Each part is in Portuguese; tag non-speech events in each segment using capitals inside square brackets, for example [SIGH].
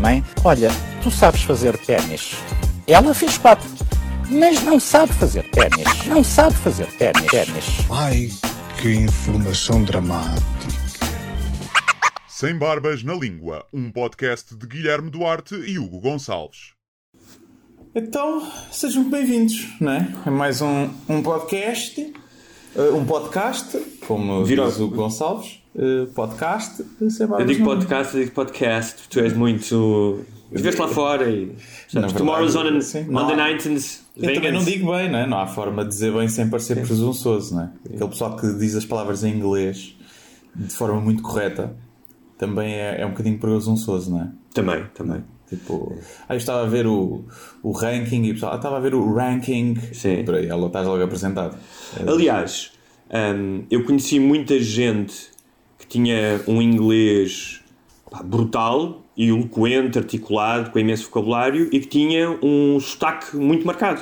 Mãe, olha, tu sabes fazer ténis. Ela fez quatro, mas não sabe fazer ténis. Não sabe fazer ténis. ténis. Ai, que informação dramática. Sem Barbas na Língua, um podcast de Guilherme Duarte e Hugo Gonçalves. Então, sejam bem-vindos, não é? É mais um, um podcast, eh, um podcast, como Virou. diz o Gonçalves, eh, podcast, sem Eu barbas digo podcast, eu digo podcast. Tu és muito. Estiveste lá fora e. Sabes, Tomorrow's on, an- sim. on the há- 19th. Eu também não digo bem, não é? Não há forma de dizer bem sem parecer presunçoso, não é? Aquele pessoal que diz as palavras em inglês de forma muito correta também é, é um bocadinho presunçoso, não é? Também, também. Tipo, aí eu estava a ver o, o ranking e o pessoal, ah, estava a ver o ranking. Sim. Por aí, ela estás logo apresentado. Aliás, hum, eu conheci muita gente tinha um inglês pá, brutal e eloquente, articulado, com imenso vocabulário e que tinha um sotaque muito marcado.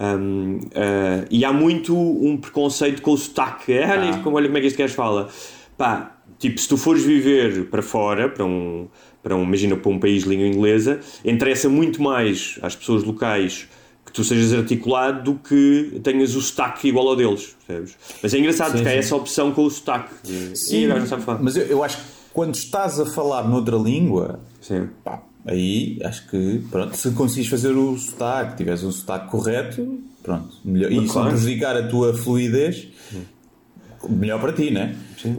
Hum, ah, e há muito um preconceito com o sotaque. É, [LAUGHS] Ah. como- olha como é que este gajo fala. Pá, tipo, se tu fores viver para fora, para um, para um, imagina, para um país de língua inglesa, interessa muito mais às pessoas locais que tu sejas articulado do que tenhas o sotaque igual ao deles, percebes? Mas é engraçado Sim, porque há sim. essa opção com o sotaque. Sim, agora não sabe falar. mas eu, eu acho que quando estás a falar noutra língua, Sim. pá, aí acho que, pronto, se conseguires fazer o sotaque, tiveres um sotaque correto, pronto, melhor. E se não prejudicar a tua fluidez, melhor para ti, né?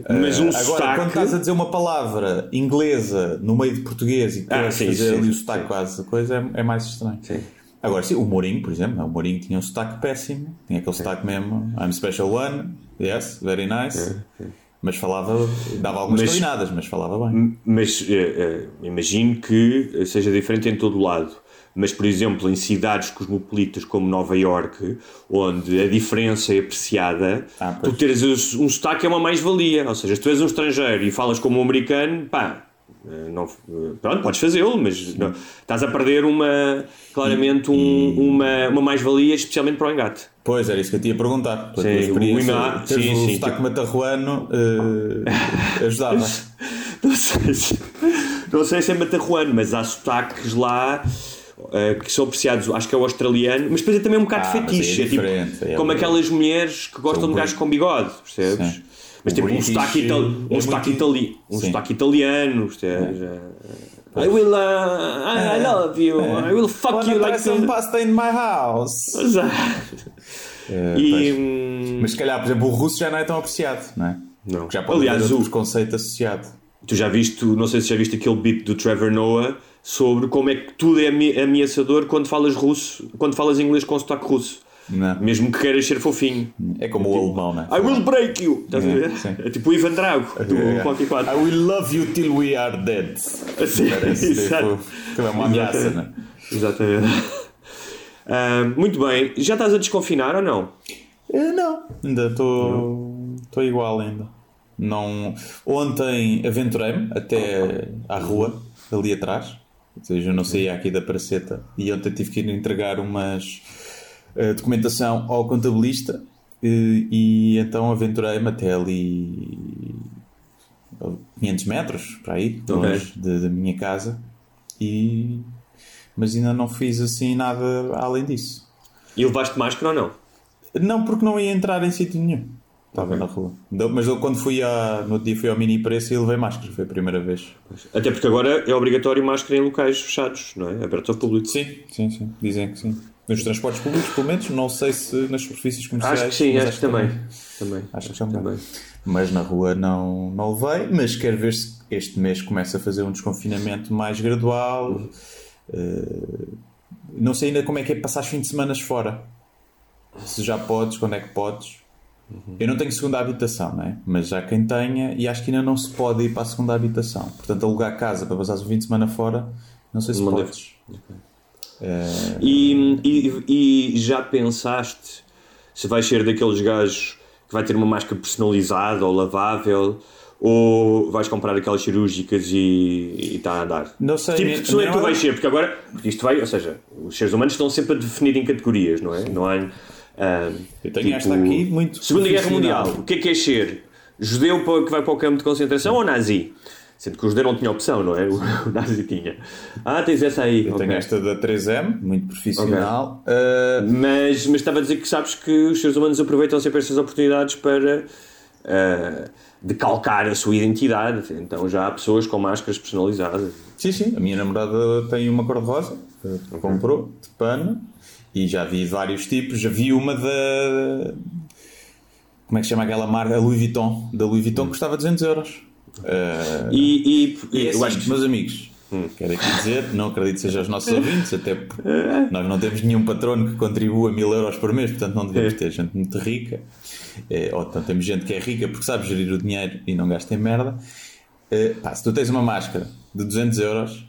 Mas Eh, um Agora, sotaque- quando estás a dizer uma palavra inglesa no meio de português e Ah, queres sim, fazer sim, ali o sim. sotaque quase, a coisa é, é mais estranho. Sim. Agora, sim, o Mourinho, por exemplo, o Mourinho tinha um sotaque péssimo, tinha aquele sotaque mesmo, I'm special one, yes, very nice, mas falava, dava algumas Mas- calinadas, mas falava bem. Mas eh, eh, imagino que seja diferente em todo o lado. Mas, por exemplo, em cidades cosmopolitas como Nova York, onde a diferença é apreciada, Ah, tu teres um sotaque é uma mais-valia. Ou seja, se tu és um estrangeiro e falas como um americano, pá, não, eh, pronto, podes fazê-lo, mas não- estás a perder uma, claramente um- uma, uma mais-valia, especialmente para o engate. Pois, era isso que eu te ia perguntar. Pela Sim, tua o ima- teres sim, o sim, sotaque tipo- matarruano eh, ajudava. [LAUGHS] Não sei, se, não sei se é matarruano, mas há sotaques lá eh, que são apreciados, acho que é o australiano, mas depois é também um bocado Ah, aí é fetiche, é tipo, é como aquelas mulheres que gostam de gajos com bigode, percebes? Sim. Mas O tipo um sotaque, itali um é sotaque, itali um sotaque italiano, percebes? I will, uh, I, I love you, I will fuck you like some pasta in my house. Eh, [LAUGHS] E, hum, Mas se calhar, por exemplo, o russo já não é tão apreciado, não é? Não. Porque Já pode Aliás, o- conceito associado. Tu já viste, não sei se já viste aquele beat do Trevor Noah sobre como é que tudo é ame- ameaçador quando falas russo, quando falas inglês com sotaque russo. Não. Mesmo que queiras ser fofinho. É como o alemão, não é? I will break you! Estás a É, ver? sim. É tipo o Ivan Drago, [LAUGHS] do É. qualquer quadro. I will love you till we are dead. Sim, Parece exato. tipo, que é uma ameaça, não é? Exatamente. [LAUGHS] Ah, muito bem, já estás a desconfinar ou não? Eh, Não, ainda estou estou igual ainda. Não, ontem aventurei-me até à rua, ali atrás. Ou seja, eu não saía aqui da Praceta e ontem tive que ir entregar umas documentação ao contabilista e, e então aventurei-me até ali 500 metros para aí, Ok. longe de- da minha casa e mas ainda não fiz assim nada além disso. E levaste máscara ou não? Não, porque não ia entrar em sítio nenhum. Estava na rua. Mas eu, quando fui a, no outro dia fui ao mini preço e levei máscara. Foi a primeira vez. Até porque agora é obrigatório máscara em locais fechados, não é? Aberto ao público. Sim, sim, sim. Dizem que sim. Nos transportes públicos, pelo menos. Não sei se nas superfícies comerciais. Acho que sim, mas acho que também. também. Acho que também. Mas na rua não, não levei. Mas quero ver se este mês começa a fazer um desconfinamento mais gradual. Eh, não sei ainda como é que é passar os fins de semana fora. Se já podes, quando é que podes. Eu não tenho segunda habitação, não é? Mas já quem tenha, e acho que ainda não se pode ir para a segunda habitação. Portanto, alugar casa para passar o fim de semana fora, não sei se Não podes. E, e, e já pensaste se vais ser daqueles gajos que vai ter uma máscara personalizada ou lavável ou vais comprar aquelas cirúrgicas e está a andar? Não sei, Que tipo de pessoa é que tu nem- vais ser? Porque agora, isto vai, ou seja, os seres humanos estão sempre a definir em categorias, não é? Não há. ah, Eu tenho esta aqui muito Segunda Guerra. Mundial, o que é que é ser? Judeu que vai para o campo de concentração ou nazi? Sendo que o judeu não tinha opção, não é? O, [LAUGHS] o nazi tinha. Ah, tens essa aí. Eu ok. tenho esta da 3M, muito profissional. Uh, Mas, mas estava a dizer que sabes que os seres humanos aproveitam sempre essas oportunidades para ah, decalcar a sua identidade. Então já há pessoas com máscaras personalizadas. sim, sim, a minha namorada tem uma cor-de-rosa, que comprou, de pano, e já vi vários tipos. Já vi uma da. Como é que se chama aquela marca? A Louis Vuitton. Da Louis Vuitton que custava 200 euros. Uh, E, e, E é eu assim, acho que meus amigos, quero aqui dizer, não acredito que seja os nossos [LAUGHS] ouvintes, até porque nós não temos nenhum patrono que contribua mil euros por mês, portanto não devemos ter gente muito rica. Eh, ou então temos gente que é rica porque sabe gerir o dinheiro e não gasta em merda. Eh, pá, se tu tens uma máscara de 200 euros,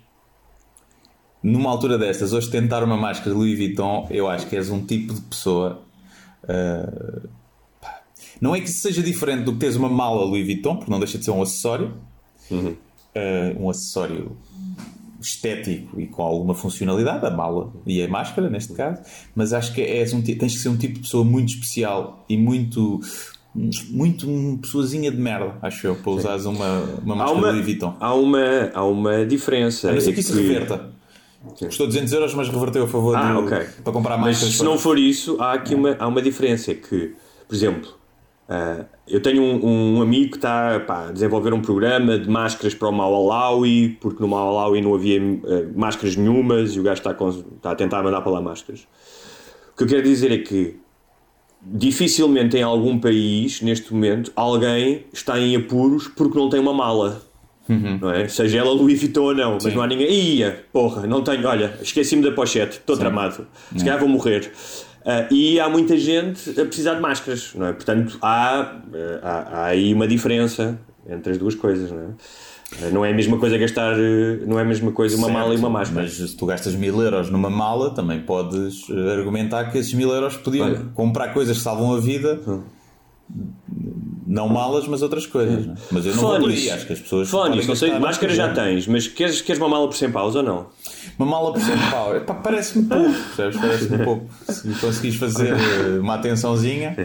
numa altura destas, hoje tentar uma máscara de Louis Vuitton, eu acho que és um tipo de pessoa. pá, não é que isso seja diferente do que teres uma mala Louis Vuitton, porque não deixa de ser um acessório, eh, um acessório estético e com alguma funcionalidade, a mala e a máscara, neste caso, mas acho que és um, tens que ser um tipo de pessoa muito especial e muito. Muito uma pessoazinha de merda, acho eu, para usares uma, uma máscara uma, Louis Vuitton. há uma, há uma diferença. A não ser que isso reverta. Custou 200 euros, mas reverteu a favor Ah, do, ok. para comprar Mas máscaras. se não for isso, há aqui uma, há uma diferença. é Que, por exemplo, ah, eu tenho um, um amigo que está pá, a desenvolver um programa de máscaras para o Malawi, porque no Malawi não havia ah, máscaras nenhumas e o gajo está, com- está a tentar mandar para lá máscaras. O que eu quero dizer é que dificilmente em algum país, neste momento, alguém está em apuros porque não tem uma mala. Não é? Seja ela Louis Vuitton ou não, mas não há ninguém. Ia, porra, não tenho, olha, esqueci-me da pochete, estou tramado, se calhar vou morrer. Ah, e há muita gente a precisar de máscaras, não é? Portanto, há, eh, há, há aí uma diferença entre as duas coisas, não é? Ah, Não é a mesma coisa gastar, não é a mesma coisa uma Certo, mala e uma máscara. Mas se tu gastas mil euros numa mala, também podes argumentar que esses mil euros podiam Olha. comprar coisas que salvam a vida. Não malas, mas outras coisas. é? Mas eu não Falar vou por aí. Acho que as pessoas. nisso, não sei, máscara já tens, mas queres, queres uma mala por 100 paus ou não? Uma mala por 100 pau. Epá, Parece-me pouco, percebes? Parece-me [LAUGHS] pouco. Se conseguires fazer eh, uma atençãozinha.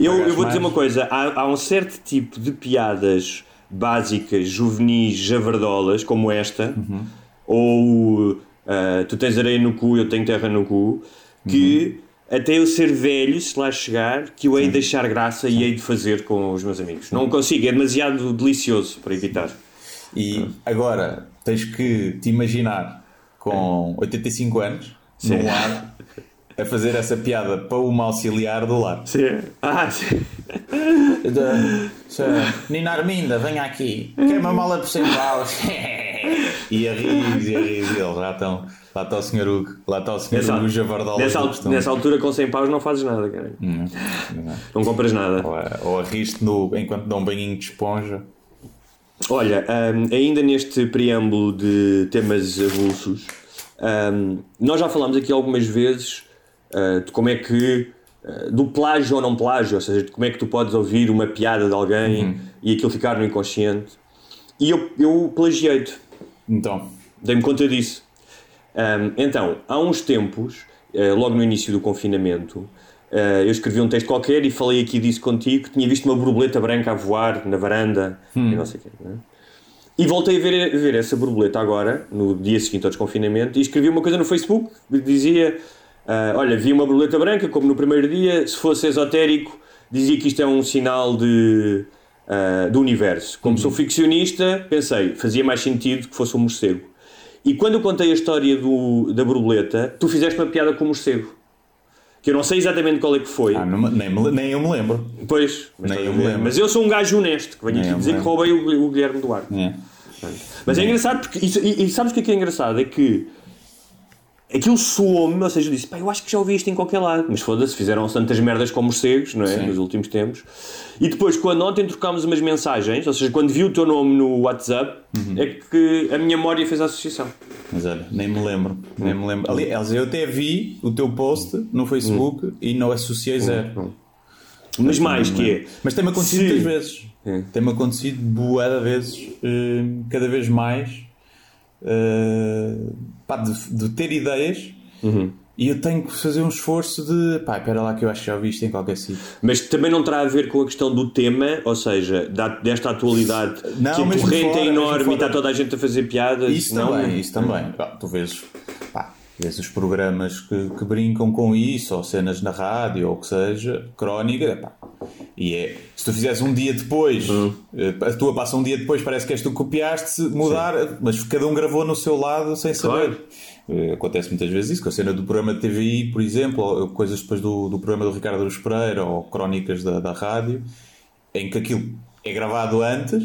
Eu, eu vou dizer mais. uma coisa: há, há um certo tipo de piadas básicas, juvenis, javardolas, como esta, ou ah, tu tens areia no cu, eu tenho terra no cu, que até eu ser velho, se lá chegar, que eu hei de deixar graça e hei de fazer com os meus amigos. Não consigo, é demasiado delicioso para evitar. E agora tens que te imaginar com 85 anos, Sim. num lar, a fazer essa piada para uma auxiliar do lar. Sim. Ah, sim. Nina Arminda, venha aqui, quer uma mala por 100 paus. [LAUGHS] e a rir, e a rir, e ele, lá estão. Lá está o Sr. Hugo, lá está o Sr. Nessa, Hugo Javardola. nessa, al- nessa altura, com 100 paus, não fazes nada, cara. Não compras nada. Ou Ou a rir-te no- enquanto dá um banhinho de esponja. Olha, hum, ainda neste preâmbulo de temas avulsos, hum, nós já falámos aqui algumas vezes uh, de como é que. uh, do plágio ou não plágio, ou seja, de como é que tu podes ouvir uma piada de alguém e aquilo ficar no inconsciente. E eu, eu plagiei-te, Então, dei-me conta disso. Hum, então, há uns tempos, eh, logo no início do confinamento, eh, eu escrevi um texto qualquer e falei aqui disso contigo, que tinha visto uma borboleta branca a voar na varanda e não sei o quê. não é? E voltei a ver, a ver essa borboleta agora, no dia seguinte ao desconfinamento, e escrevi uma coisa no Facebook que dizia: ah, Olha, vi uma borboleta branca, como no primeiro dia, se fosse esotérico, dizia que isto é um sinal de, ah, do universo. Como sou ficcionista, pensei, fazia mais sentido que fosse um morcego. E quando eu contei a história do, da borboleta, tu fizeste uma piada com o morcego. Que eu não sei exatamente qual é que foi. ah, não nem, me- nem eu me lembro. Pois, mas, Nem eu me lembro. mas eu sou um gajo honesto, que venho Nem aqui dizer que roubei o, o Guilherme Duarte. É. Mas é engraçado porque. e, e sabes o que é que é engraçado? É que aquilo soou-me, ou seja, eu disse, pá, eu acho que já ouvi isto em qualquer lado. Mas foda-se, fizeram tantas merdas como morcegos, não é? Nos últimos tempos. E depois, quando ontem trocámos umas mensagens, ou seja, quando vi o teu nome no WhatsApp, é que a minha memória fez a associação. Mas olha, nem me lembro. Nem me lembro. Aliás, eu até vi o teu post no Facebook e não associei zero. Mas mais que é. Mas tem-me acontecido muitas vezes. É. Tem-me acontecido boa de vezes, eh, cada vez mais, eh, pá, de, de ter ideias Uhum. e eu tenho que fazer um esforço de pá, espera lá que eu acho que já ouvi isto em qualquer sítio. Mas também não terá a ver com a questão do tema, ou seja, da- desta atualidade Não, que a corrente fora, é enorme e está toda a gente a fazer piadas. Isso não? também, isso também. Pá, tu vês, pá, vês os programas que, que brincam com isso, ou cenas na rádio, ou o que seja, crónica, pá. E é, se tu fizeres um dia depois, Uhum. eh, a tua passa um dia depois, parece que és tu que copiaste, mudar, mas cada um gravou no seu lado sem saber. Claro. Eh, Acontece muitas vezes isso, com a cena do programa de TVI, por exemplo, ou coisas depois do, do programa do Ricardo Aruz Pereira, ou crónicas da, da rádio, em que aquilo é gravado antes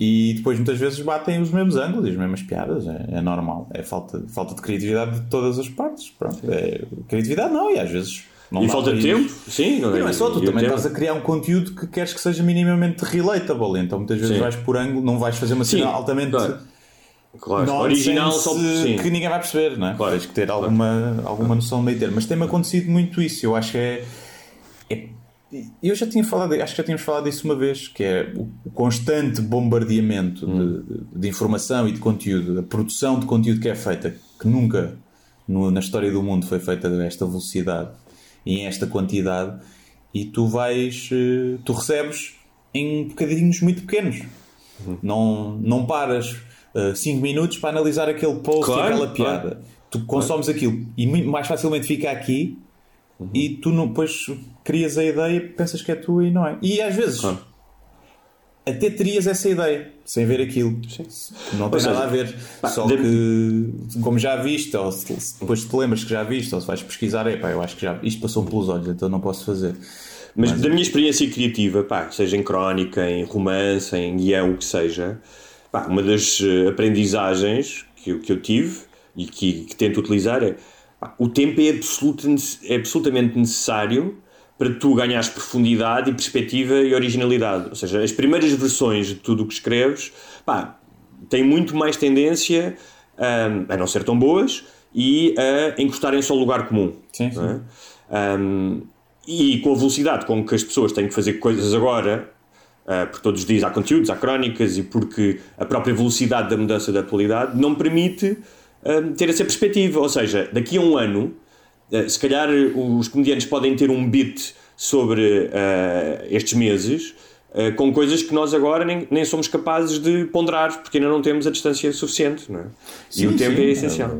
e depois muitas vezes batem os mesmos ângulos e as mesmas piadas. É, é normal. É falta, falta de criatividade de todas as partes. Pronto. É, criatividade não, e às vezes não E falta tempo? Sim, E não é só, tu também estás a criar um conteúdo que queres que seja minimamente relatable. Então muitas vezes Sim. vais por ângulo, não vais fazer uma Sim, cena altamente claro. Claro, original só sim. que ninguém vai perceber, não é? Claro. Tens que ter alguma, alguma noção de meio termo. Mas tem-me acontecido muito isso. Eu acho que é. é- eu já tinha falado, acho que já tínhamos falado disso uma vez, que é o constante bombardeamento de- de, de informação e de conteúdo, a produção de conteúdo que é feita, que nunca no- na história do mundo foi feita a esta velocidade e em esta quantidade, e tu vais, eh, tu recebes em bocadinhos muito pequenos. Não, não paras 5 minutos para analisar aquele post Claro, e aquela claro. piada. Tu consomes aquilo e muito mais facilmente fica aqui e tu não, depois crias a ideia pensas que é tua e não é. E às vezes Claro. Até terias essa ideia sem ver aquilo. Não tem seja, nada a ver. pá, Só de- que, como já viste, ou se, depois te lembras que já viste, ou se vais pesquisar, é pá, eu acho que já isto passou-me pelos olhos, então não posso fazer. Mas da minha experiência criativa, pá, seja em crónica, em romance, em guião, o que seja, pá, uma das eh, aprendizagens que eu, que eu tive e que, que tento utilizar é pá, o tempo é, absoluta, é absolutamente necessário para tu ganhares profundidade e perspectiva e originalidade. Ou seja, as primeiras versões de tudo o que escreves, pá, têm muito mais tendência hum, a não ser tão boas e a encostarem-se ao lugar comum. Sim, não é? Um, e com a velocidade com que as pessoas têm que fazer coisas agora, uh, porque todos os dias há conteúdos, há crónicas, e porque a própria velocidade da mudança da atualidade não permite um, ter essa perspectiva. Ou seja, daqui a um ano, se calhar os comediantes podem ter um beat sobre uh, estes meses. uh, com coisas que nós agora nem, nem somos capazes de ponderar porque ainda não temos a distância suficiente não é? e o Sim, tempo sim. é essencial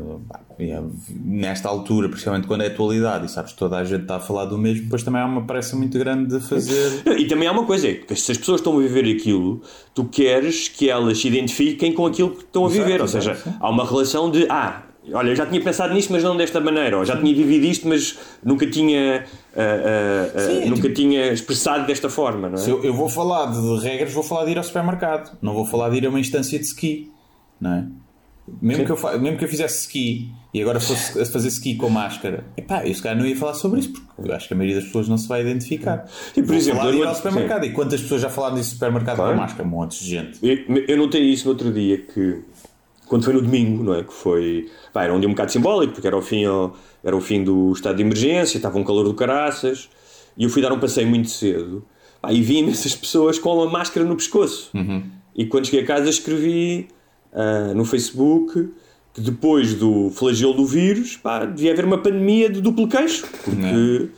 Eh, é, Nesta altura, principalmente quando é atualidade, e sabes que toda a gente está a falar do mesmo, depois também há uma pressa muito grande de fazer. E também há uma coisa, é que se as pessoas estão a viver aquilo, tu queres que elas se identifiquem com aquilo que estão a Exato, viver. Ou exato, seja, sim. há uma relação de, ah, olha, eu já tinha pensado nisto, mas não desta maneira. Ou já tinha vivido isto, mas nunca tinha, ah, ah, Sim, é nunca tipo- tinha expressado desta forma, não é? Se eu, eu vou falar de regras, vou falar de ir ao supermercado, não vou falar de ir a uma instância de ski, não é? Mesmo que, eu mesmo que eu fizesse ski e agora fosse a fazer ski com máscara, epá, eu se calhar não ia falar sobre isso, porque eu acho que a maioria das pessoas não se vai identificar. Sim, por Vou exemplo, falar de ir ao supermercado. E quantas pessoas já falaram disso no supermercado Claro. com máscara? Montes de gente. Eu, eu notei isso no outro dia, que quando foi no domingo, não é? Que foi. Pá, era um dia um bocado simbólico, porque era o fim, era o fim do estado de emergência, estava um calor do caraças, e eu fui dar um passeio muito cedo, pá, e vi imensas pessoas com a máscara no pescoço. E quando cheguei a casa escrevi ah, no Facebook que depois do flagelo do vírus, pá, devia haver uma pandemia de duplo queixo. Porque.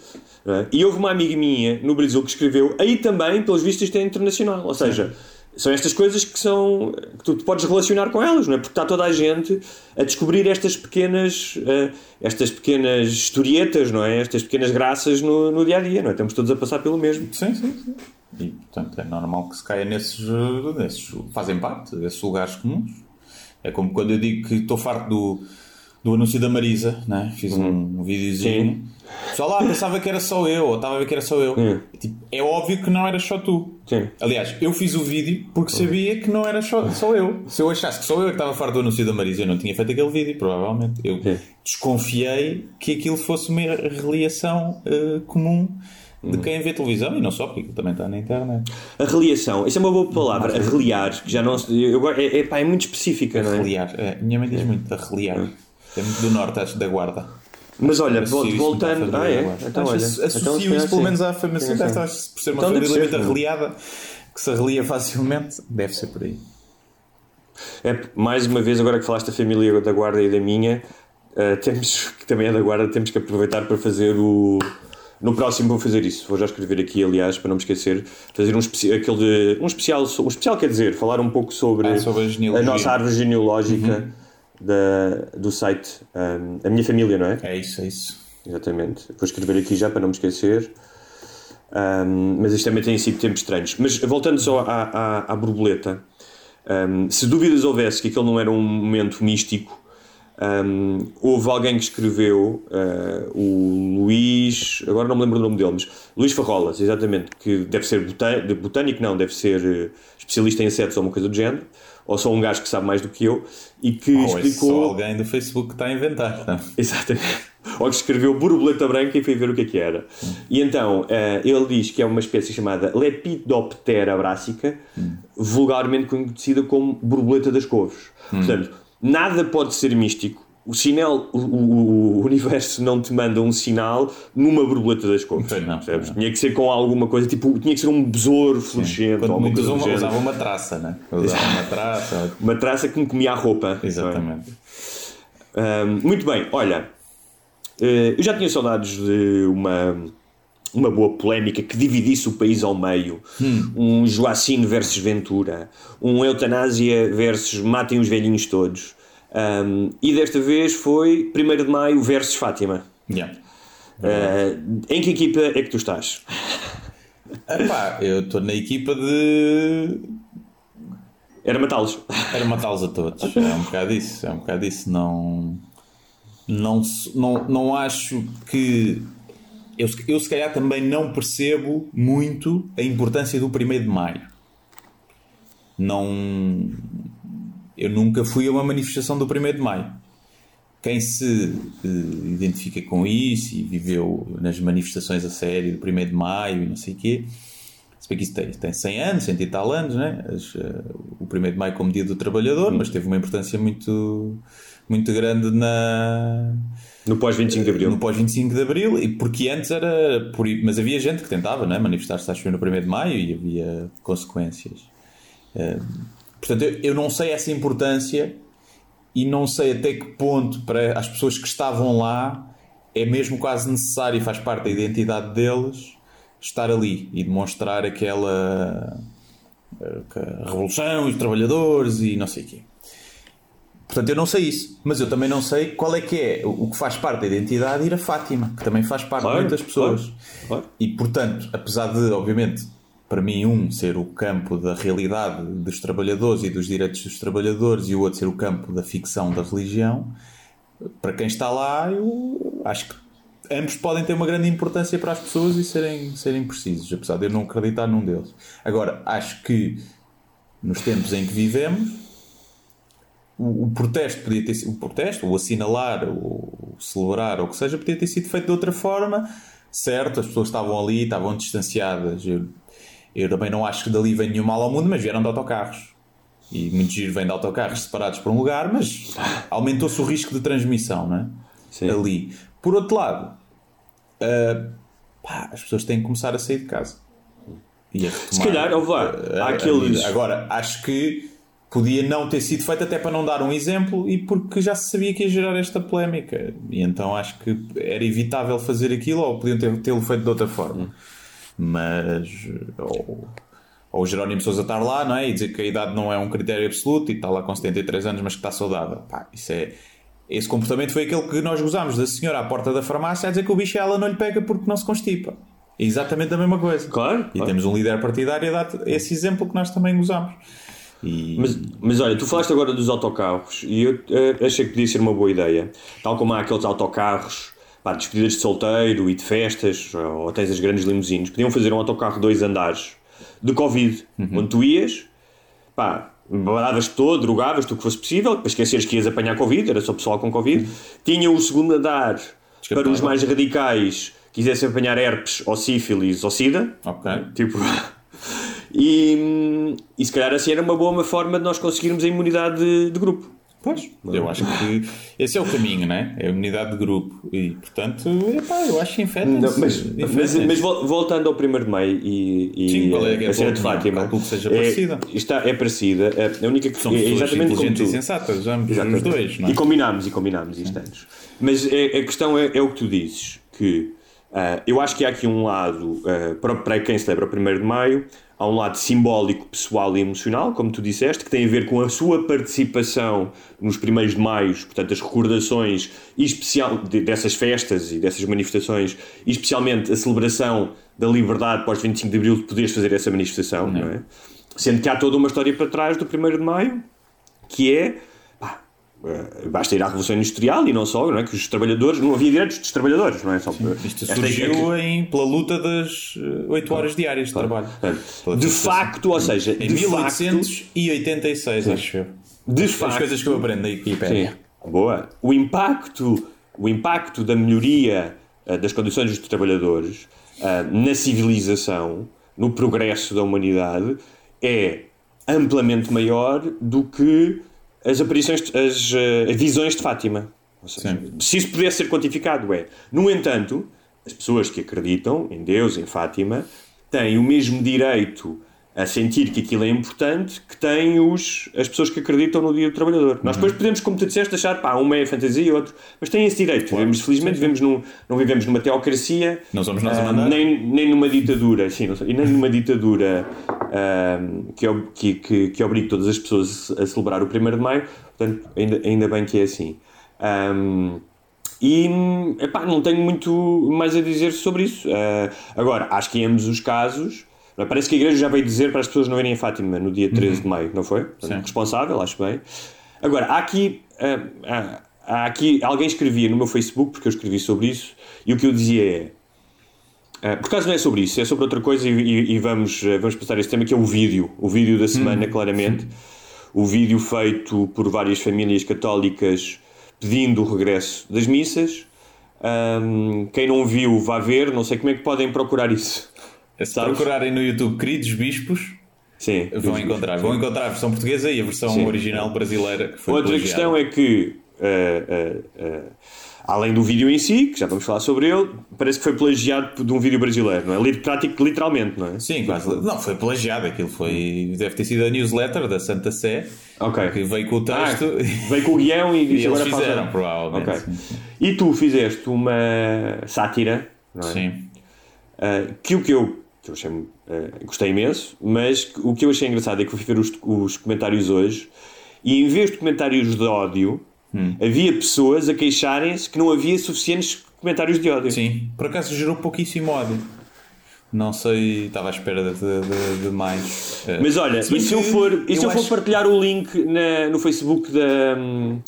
não é? E houve uma amiga minha no Brasil que escreveu, aí também, pelos vistos, isto é internacional. Ou seja, são estas coisas que são que tu te podes relacionar com elas, não é? Porque está toda a gente a descobrir estas pequenas eh, estas pequenas historietas, não é? Estas pequenas graças no, no dia a dia, não é? Estamos todos a passar pelo mesmo. Sim, sim, sim. E portanto é normal que se caia nesses, nesses fazem parte desses lugares comuns. É como quando eu digo que estou farto do, do anúncio da Marisa, né? fiz um, um videozinho. Só lá pensava que era só eu, ou estava a ver que era só eu. Hum. Tipo, é óbvio que não era só tu. Sim. Aliás, eu fiz o vídeo porque sabia que não era só, só eu. Se eu achasse que só eu é que estava farto do anúncio da Marisa, eu não tinha feito aquele vídeo, provavelmente. Eu Sim. desconfiei que aquilo fosse uma reliação eh, comum de Hum. quem vê televisão e não só, porque também está na internet. A reliação, isso é uma boa palavra, a reliar, que já não se. Eu, é, é, pá, é muito específica, não é? Reliar. É, minha mãe diz muito de reliar. É muito do norte, acho, da guarda. Mas olha, Associo voltando. Ah, é? Então, Acho olha. associo então, isso pelo menos à família. Sim, Sim, estar- por ser uma Então família muito reliada, que se relia facilmente, deve ser por aí. É, mais uma vez, agora que falaste da família da Guarda e da minha, eh, temos, [LAUGHS] que também é da Guarda, temos que aproveitar para fazer o. No próximo vou fazer isso. Vou já escrever aqui, aliás, para não me esquecer, fazer um, especi aquele de- um especial, um especial quer dizer, falar um pouco sobre, Ah, sobre a. Uhum. nossa árvore genealógica da, do site, um, a minha família, não é? É isso, é isso. Exatamente. Vou escrever aqui já para não me esquecer. Um, mas isto também tem sido tempos estranhos. Mas voltando só à, à, à borboleta, um, se dúvidas houvesse que aquele não era um momento místico, um, houve alguém que escreveu, uh, o Luís, agora não me lembro do nome dele, mas Luís Farrolas, exatamente, que deve ser botâ- de botânico, não, deve ser uh, especialista em insetos ou uma coisa do género, ou só um gajo que sabe mais do que eu, e que Ou é explicou. só alguém do Facebook que está a inventar. não? Exatamente. Ou que escreveu borboleta branca e foi ver o que é que era. E então, eh, ele diz que é uma espécie chamada Lepidoptera brassica, vulgarmente conhecida como borboleta das couves. Portanto, nada pode ser místico. O sinal, o, o- universo não te manda um sinal numa borboleta das. Pois não, percebes? não. Tinha que ser com alguma coisa, tipo, tinha que ser um besouro fluorescente Quando ou uma usavam uma traça, né? Usavam uma traça. [LAUGHS] Uma traça que me comia a roupa. é? Exatamente. Ahm, muito bem, olha, eh, eu já tinha saudades de uma, uma boa polémica que dividisse o país ao meio. Um Joacine versus Ventura, um Eutanásia versus Matem os velhinhos todos. Ahm, e desta vez foi 1 de Maio versus Fátima. Yeah. Ah, em que equipa é que tu estás? [LAUGHS] Epá, eu estou na equipa de. Era matá-los. Era matá-los a todos. É um bocado isso. É um bocado isso. Não. Não, não, não acho que. Eu, eu, se calhar, também não percebo muito a importância do 1 de Maio. Não. Eu nunca fui a uma manifestação do 1 de Maio. Quem se eh, identifica com isso e viveu nas manifestações a sério do 1 de Maio e não sei o quê, se bem que isso tem, tem 100 anos, 100 e tal anos, né? As, eh, o 1 de Maio como Dia do Trabalhador, mas teve uma importância muito, muito grande na, No pós-25 de Abril. no pós-25 de Abril, e porque antes era. Por, mas havia gente que tentava né? manifestar-se, acho no 1 de Maio e havia consequências. Eh, portanto, eu, eu não sei essa importância e não sei até que ponto para as pessoas que estavam lá é mesmo quase necessário e faz parte da identidade deles estar ali e demonstrar aquela eh, revolução e os trabalhadores e não sei o quê. Portanto, eu não sei isso, mas eu também não sei qual é que é o o que faz parte da identidade ir a Fátima, que também faz parte Claro, de muitas pessoas. claro, claro. E portanto, apesar de, obviamente, para mim, um ser o campo da realidade dos trabalhadores e dos direitos dos trabalhadores e o outro ser o campo da ficção da religião, para quem está lá, eu acho que ambos podem ter uma grande importância para as pessoas e serem, serem precisos, apesar de eu não acreditar num deles. Agora, acho que nos tempos em que vivemos, o, o protesto podia ter sido o protesto, o assinalar, o, o celebrar, ou o que seja, podia ter sido feito de outra forma. Certo, as pessoas estavam ali, estavam distanciadas. Eu, eu também não acho que dali vem nenhum mal ao mundo, mas vieram de autocarros. E muito giro vem de autocarros separados para um lugar, mas aumentou-se o risco de transmissão, não é? Sim. Ali. Por outro lado, ah, pá, as pessoas têm que começar a sair de casa. E a retomar, Se calhar, ouve lá, ah, há aqueles-. Agora, acho que podia não ter sido feito até para não dar um exemplo e porque já se sabia que ia gerar esta polémica. E então acho que era evitável fazer aquilo ou podiam ter- tê-lo feito de outra forma. Mas. Ou, ou o Jerónimo Sousa estar lá, não é? E dizer que a idade não é um critério absoluto e está lá com 73 anos, mas que está saudável. Pá, isso é. Esse comportamento foi aquele que nós gozámos da senhora à porta da farmácia a dizer que o bicho ela não lhe pega porque não se constipa. É exatamente a mesma coisa. Claro, E claro. temos um líder partidário a dar esse exemplo que nós também gozamos. E... Mas, mas olha, tu falaste agora dos autocarros e eu eh, achei que podia ser uma boa ideia. Tal como há aqueles autocarros pá, despedidas de solteiro e de festas, ou tens as grandes limusines, podiam fazer um autocarro de dois andares de Covid, onde tu ias, pá, badavas todo, drogavas, tu que fosse possível, para esqueceres que ias apanhar Covid, era só pessoal com Covid. Tinha o segundo andar para os mais radicais, quisessem apanhar herpes ou sífilis ou sida. Ok. Tipo. [LAUGHS] E, e se calhar assim era uma boa forma de nós conseguirmos a imunidade de, de grupo. Pois, eu acho que esse é o caminho, né? É a unidade de grupo. E, portanto, epá, eu acho que infectem Não, mas, mas, mas vol- voltando ao 1 de Maio e, e Sim, é é a cena de? Fátima que seja é, parecida. Está, é parecida. É, A única que São é exatamente como tu. e sensatas, Exatamente. os dois, não é? E combinámos, e combinámos isto antes. Mas é- a questão é, é o que tu dizes, que ah, eu acho que há aqui um lado, ah, para, para quem celebra o 1 de Maio, há um lado simbólico, pessoal e emocional, como tu disseste, que tem a ver com a sua participação nos primeiros de Maio, portanto as recordações especial, de- dessas festas e dessas manifestações, e especialmente a celebração da liberdade pós 25 de Abril de poderes fazer essa manifestação, não é? Sendo que há toda uma história para trás do 1 de Maio, que é basta ir à Revolução Industrial e não só, não é? Que os trabalhadores, não havia direitos dos trabalhadores, não é? Só, Isto esta- surgiu em, pela luta das 8 horas diárias de trabalho. De facto, ou seja, Em de facto, 1886, acho eu. de As facto, coisas que eu aprendo da Sim, Wikipédia. boa. O impacto, o impacto da melhoria eh, das condições dos trabalhadores eh, na civilização, no progresso da humanidade, é amplamente maior do que as aparições, as, as visões de Fátima. Seja, se isso pudesse ser quantificado, é. No entanto, as pessoas que acreditam em Deus, em Fátima, têm o mesmo direito a sentir que aquilo é importante que têm os, as pessoas que acreditam no Dia do Trabalhador. Nós depois podemos, como tu disseste, achar, pá, uma é fantasia e outro, mas têm esse direito. Vivemos, felizmente, vivemos num, não vivemos numa teocracia, Não somos nós mandar. nem, nem numa ditadura, sim, não e nem numa ditadura que, ob- que, que, que obrigue todas as pessoas a celebrar o 1 de Maio, portanto, ainda, ainda bem que é assim. Ahm, e epá, não tenho muito mais a dizer sobre isso. Ah, agora, acho que em ambos os casos, é? parece que a Igreja já veio dizer para as pessoas não irem a Fátima no dia 13 de maio, não foi? Portanto, responsável, acho bem. Agora, há aqui, ah, ah, há aqui. Alguém escrevia no meu Facebook, porque eu escrevi sobre isso, e o que eu dizia é. Ah, por acaso não é sobre isso, é sobre outra coisa e, e- e vamos, ah, vamos passar esse tema que é o vídeo. O vídeo da semana, claramente. O vídeo feito por várias famílias católicas pedindo o regresso das missas. Ahm, quem não viu, vá ver. Não sei como é que podem procurar isso. É Se Sabes? procurarem no YouTube Queridos Bispos, Sim, vão encontrar. Vão encontrar a versão portuguesa e a versão Sim. original brasileira que Outra questão é que, ah, ah, ah, além do vídeo em si, que já vamos falar sobre ele, parece que foi plagiado de um vídeo brasileiro, não é? Prático- Literalmente, não é? Sim, quase. Não, foi plagiado. Aquilo foi. Deve ter sido a newsletter da Santa Sé Ok. que veio com o texto. Ah, veio com o guião e [LAUGHS] e eles agora faz- fizeram, provavelmente. Ok. E tu fizeste uma sátira, não é? Sim. Uh, que o que eu, que eu achei, uh, gostei imenso, mas o que eu achei engraçado é que eu fui ver os, os comentários hoje e em vez de comentários de ódio, Hum. havia pessoas a queixarem-se que não havia suficientes comentários de ódio. Sim, por acaso gerou pouquíssimo ódio. Não sei, estava à espera de, de- de mais. Eh, Mas olha, e se eu for, e se eu for acho- partilhar o link na- no Facebook da, hum,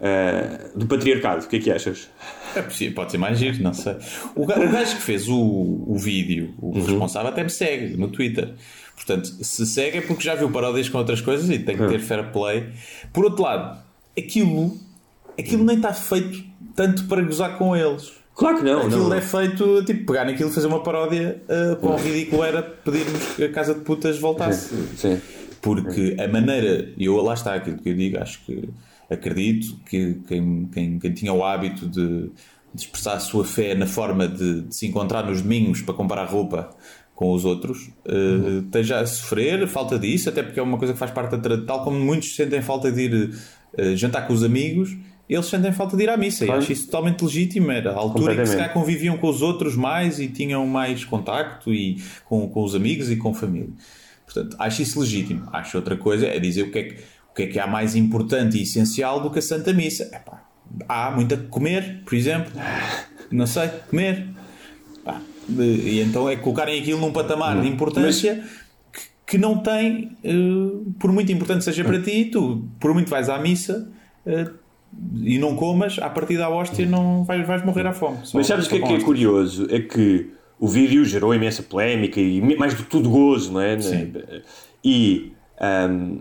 uh, do patriarcado, o que é que achas? É possível, pode ser mais giro, não sei. O o gajo que fez o, o vídeo, o Uhum. responsável, até me segue no Twitter. Portanto, se segue é porque já viu paródias com outras coisas e tem que ter fair play. Por outro lado, aquilo, aquilo nem está feito tanto para gozar com eles. Claro que não. Aquilo não. é feito, tipo, pegar naquilo e fazer uma paródia uh, para o ridículo era pedirmos que a Casa de Putas voltasse. Sim. Porque a maneira, e eu lá está aquilo que eu digo, acho que acredito que quem, quem, quem tinha o hábito de, de expressar a sua fé na forma de, de se encontrar nos domingos para comprar roupa com os outros, eh, esteja a sofrer falta disso, até porque é uma coisa que faz parte da tradição, tal como muitos sentem falta de ir eh, jantar com os amigos, eles sentem falta de ir à missa. Claro. E acho isso totalmente legítimo. Era a altura em que se calhar conviviam com os outros mais e tinham mais contacto e com, com os amigos e com a família. Portanto, acho isso legítimo. Acho outra coisa é dizer o que é que, o que, é, que há mais importante e essencial do que a Santa Missa. Epá, há muito a comer, por exemplo. Não sei, comer. Pá, de- e então é colocarem aquilo num patamar de importância que, que não tem, eh, por muito importante seja para ti, tu, por muito vais à missa eh, e não comas, a partir da hóstia não vais, vais morrer à fome. Mas sabes o que é que é curioso? É que o vídeo gerou imensa polémica e mais do que tudo gozo, não é? Sim. E um,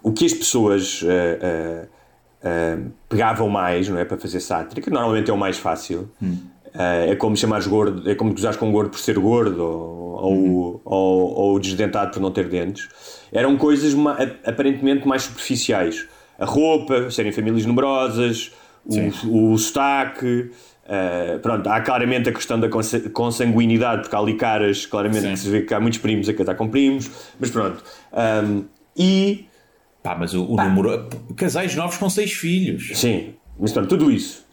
o que as pessoas uh, pegavam mais, não é? Para fazer sátira, que normalmente é o mais fácil. Hum. É como chamares gordo, é como gozares com um gordo por ser gordo ou, ou, ou, ou desdentado por não ter dentes. Eram coisas aparentemente mais superficiais. A roupa, serem famílias numerosas, o, o sotaque. Uh, pronto, há claramente a questão da consa- consanguinidade, porque há ali caras, claramente, Sim. que se vê que há muitos primos a casar com primos, mas pronto. Um, e, Pá, mas o, o número. Casais novos com seis filhos. sim, mas pronto, tudo isso.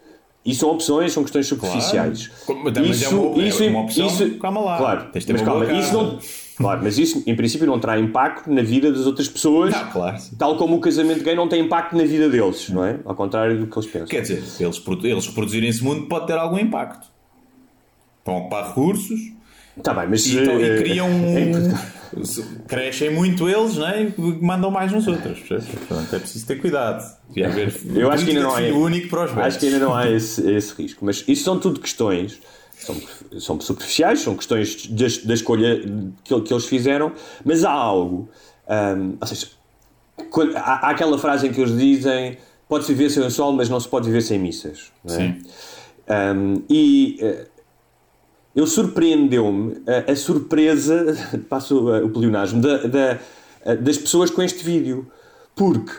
E são opções, são questões superficiais. Claro. Mas é uma- é uma opção, calma lá. Claro, mas calma, isso não, [LAUGHS] claro, mas isso em princípio não terá impacto na vida das outras pessoas, Ah, claro. tal como o casamento gay não tem impacto na vida deles, não é? Ao contrário do que eles pensam. Quer dizer, eles, eles produzirem esse mundo pode ter algum impacto. Estão a ocupar recursos Tá bem, mas e, então- e eh, criam. [LAUGHS] é crescem muito eles, não é? E mandam mais nos outros. Portanto, é preciso ter cuidado. E haver Eu acho que ainda não há. único para os Acho que ainda não há [LAUGHS] esse, esse risco. Mas isso são tudo questões. São, são superficiais, são questões da, da escolha que, que eles fizeram, mas há algo. hum, ou seja, quando- há, há aquela frase em que eles dizem pode-se viver sem o sol, mas não se pode viver sem missas. é? Sim. Um, e eh, eu surpreendeu-me a, a surpresa, [LAUGHS] passo eh, o pleonasmo, da, da- eh, das pessoas com este vídeo. Porque,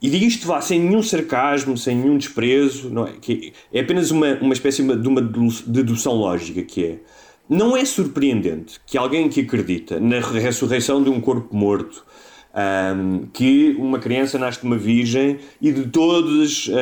e digo isto vá sem nenhum sarcasmo, sem nenhum desprezo, não é? Que é apenas uma, uma espécie de uma dedu- dedução lógica que é. Não é surpreendente que alguém que acredita na ressurreição de um corpo morto, ahm, que uma criança nasce de uma virgem e de todos ah,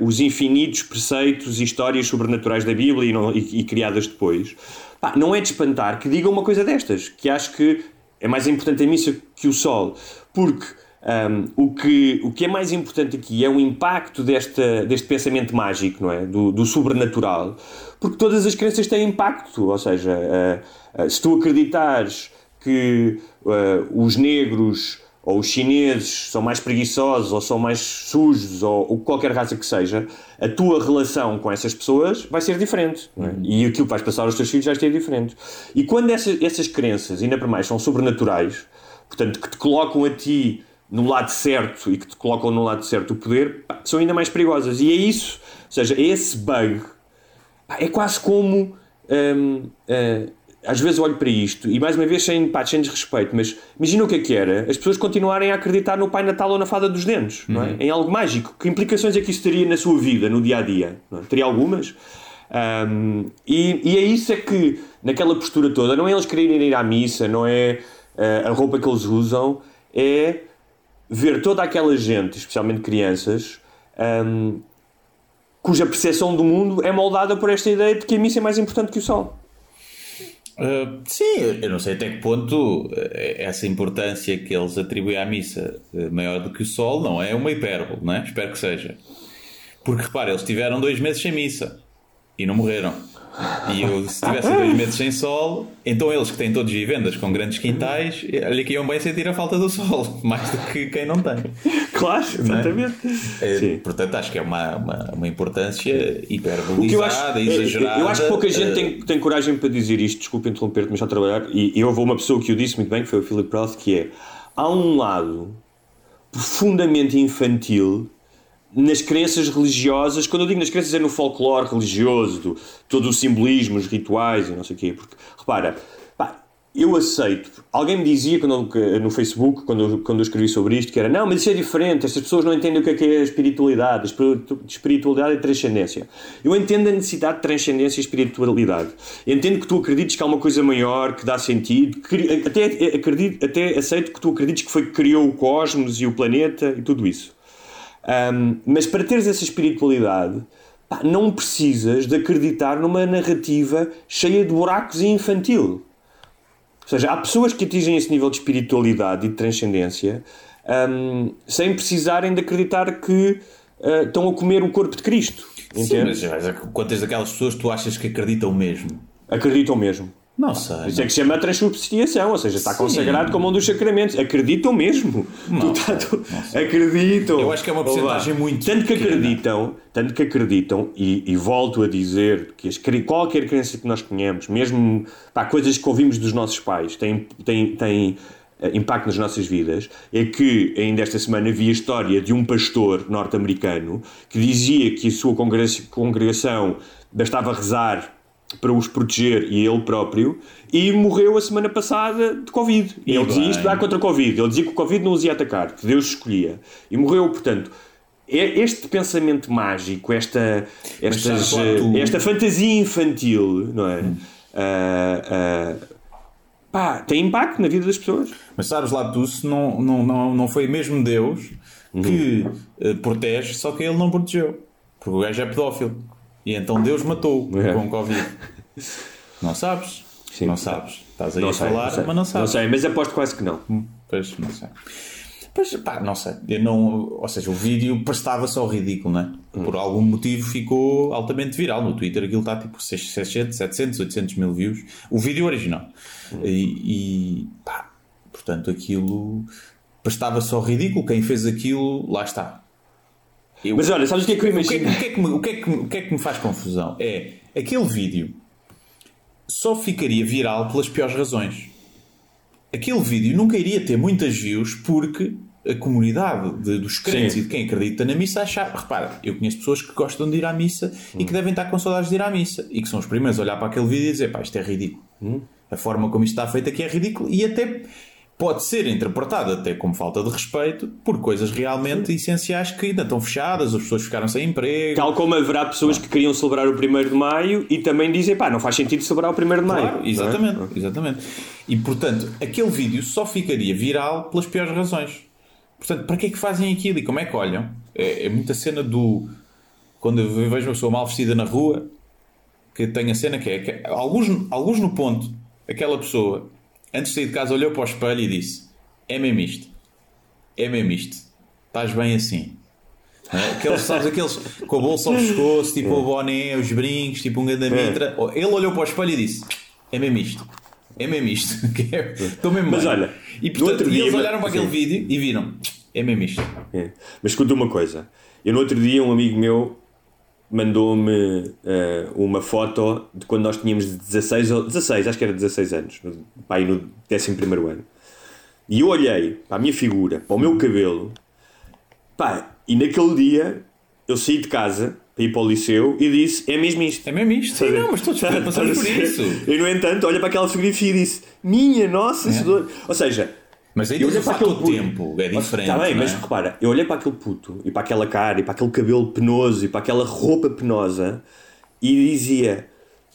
ah, os infinitos preceitos e histórias sobrenaturais da Bíblia e, não- e- e criadas depois, pá, não é de espantar que digam uma coisa destas, que acho que é mais importante a missa que o sol, porque ahm, o, que, o que é mais importante aqui é o impacto desta, deste pensamento mágico, não é? Do, do sobrenatural, porque todas as crenças têm impacto, ou seja, ah, se tu acreditares que ah, os negros ou os chineses são mais preguiçosos ou são mais sujos ou, ou qualquer raça que seja, a tua relação com essas pessoas vai ser diferente. é? E aquilo que vais passar aos teus filhos vai ser diferente. E quando essa- essas crenças, ainda para mais, são sobrenaturais, portanto, que te colocam a ti no lado certo e que te colocam no lado certo o poder, pá, são ainda mais perigosas. E é isso, ou seja, é esse bug Pá, é quase como. hum, ah, às vezes olho para isto e mais uma vez sem, pá, sem desrespeito, mas imagina o que é que era as pessoas continuarem a acreditar no Pai Natal ou na Fada dos Dentes, não é? em algo mágico. Que implicações é que isso teria na sua vida, no dia a dia? é? Teria algumas? Hum, e, e é isso é que, naquela postura toda, não é eles quererem ir à missa, não é ah, a roupa que eles usam, é ver toda aquela gente, especialmente crianças, hum, cuja percepção do mundo é moldada por esta ideia de que a missa é mais importante que o sol. Uh, sim, eu não sei até que ponto uh, essa importância que eles atribuem à missa uh, maior do que o sol não é uma hipérbole, não é? Espero que seja. Porque repara, eles tiveram dois meses sem missa e não morreram. E eu, se tivessem dois meses sem sol, então eles que têm todos vivendas com grandes quintais, olha que iam bem sentir a falta do sol, [LAUGHS] mais do que quem não tem. Claro, é? exatamente. É, Sim. portanto, acho que é uma, uma, uma importância acho, hiperbolizada, é- exagerada. eu acho que pouca gente uh, tem, tem coragem para dizer isto, desculpe interromper-te, mas está a trabalhar, e eu vou uma pessoa que o disse muito bem, que foi o Philip Roth, que é, há um lado profundamente infantil nas crenças religiosas, quando eu digo nas crenças é no folclore religioso, do, todo o simbolismo, os rituais e não sei o quê, porque, repara, pá, eu aceito, alguém me dizia quando no Facebook, quando quando eu escrevi sobre isto, que era, não, mas isso é diferente, estas pessoas não entendem o que é, que é a espiritualidade, espiritualidade e transcendência. Eu entendo a necessidade de transcendência e espiritualidade. Entendo que tu acredites que há uma coisa maior, que dá sentido, que- até, acredito, até aceito que tu acredites que foi que criou o cosmos e o planeta e tudo isso. Um, mas para teres essa espiritualidade, pá, não precisas de acreditar numa narrativa cheia de buracos e infantil. Ou seja, há pessoas que atingem esse nível de espiritualidade e de transcendência um, sem precisarem de acreditar que uh, estão a comer o corpo de Cristo. Sim, Entende? mas, mas quantas daquelas pessoas tu achas que acreditam mesmo? Acreditam mesmo. Não sei. Isso é que se chama transubstanciação, ou seja, está Sim. consagrado como um dos sacramentos. Acreditam mesmo. Não Tu tá- tu- não acreditam. Eu acho que é uma porcentagem muito Tanto que pequena. acreditam, tanto que acreditam, e, e volto a dizer que as qualquer crença que nós tenhamos, mesmo pá, coisas que ouvimos dos nossos pais, tem, tem, tem eh, impacto nas nossas vidas, é que ainda esta semana vi a história de um pastor norte-americano que dizia que a sua congrega- congregação bastava rezar para os proteger e ele próprio, e morreu a semana passada de Covid. E, E ele dizia isto dá contra o Covid. Ele dizia que o Covid não os ia atacar, que Deus escolhia. E morreu, portanto. Este pensamento mágico, esta, estas, lá, tu- eh, esta fantasia infantil, não é? Ah, ah, pá, tem impacto na vida das pessoas. Mas sabes lá tu se não, não, não, não foi mesmo Deus que eh, protege, só que ele não protegeu. Porque o gajo é pedófilo. E então Deus matou É. com Covid. Não sabes? Sim. Não sabes. Estás aí Não a sei, falar, não mas não sabes. sei, mas aposto quase que não. Pois, não sei. Pois, pá, não sei. Eu não, ou seja, o vídeo prestava-se ao ridículo, não é? Hum. Por algum motivo ficou altamente viral. No Twitter aquilo está tipo 600, 700, 800 mil views. O vídeo original. Hum. E, e, pá, portanto, aquilo prestava-se ao ridículo. Quem fez aquilo, lá está. Eu- Mas olha, sabes o que é que eu é, imagino? o que é que me- o que é que me- o que é que me faz confusão? É aquele vídeo só ficaria viral pelas piores razões. Aquele vídeo nunca iria ter muitas views porque a comunidade de- dos crentes Sim. e de quem acredita na missa achava. Repara, eu conheço pessoas que gostam de ir à missa e que devem estar com saudades de ir à missa e que são os primeiros a olhar para aquele vídeo e dizer pá, isto é ridículo. A forma como isto está feito aqui é ridículo e até pode ser interpretado até como falta de respeito por coisas realmente essenciais que ainda estão fechadas, as pessoas ficaram sem emprego. Tal como haverá pessoas que queriam celebrar o 1 de Maio e também dizem, pá, não faz sentido celebrar o 1 de Maio. Claro, é? exatamente, exatamente. E portanto, aquele vídeo só ficaria viral pelas piores razões. Portanto, para que é que fazem aquilo e como é que olham? É, é muita cena do. Quando eu vejo uma pessoa mal vestida na rua, que tem a cena que é. Que, alguns, alguns no ponto, aquela pessoa, antes de sair de casa, olhou para o espelho e disse: É mesmo isto. É mesmo isto. Estás bem assim. É? Aqueles, sabes, aqueles com a bolsa ao pescoço, tipo o boné, os brincos, tipo um ganda mitra. Ele olhou para o espelho e disse: É mesmo isto. É mesmo isto. [LAUGHS] É- Estou mesmo Mas bem. olha, e portanto, outro dia- eles olharam para aquele vídeo e viram: É mesmo isto. É. Mas escuta uma coisa. Eu no outro dia um amigo meu mandou-me eh, uma foto de quando nós tínhamos 16 ou 16, acho que era 16 anos, aí no 11 ano. E eu olhei para a minha figura, para o meu cabelo, pá, e naquele dia eu saí de casa para ir para o liceu e disse: É mesmo isto. É mesmo isto. Sim, não, mas todos [LAUGHS] a passamos por isso. E no entanto, olha para aquela fotografia e disse: Minha nossa, Senhora." Ou seja, Mas aí eu olhei o para fator aquele puto. tempo, é diferente. Está bem, é? mas repara, eu olhei para aquele puto e para aquela cara e para aquele cabelo penoso e para aquela roupa penosa e dizia: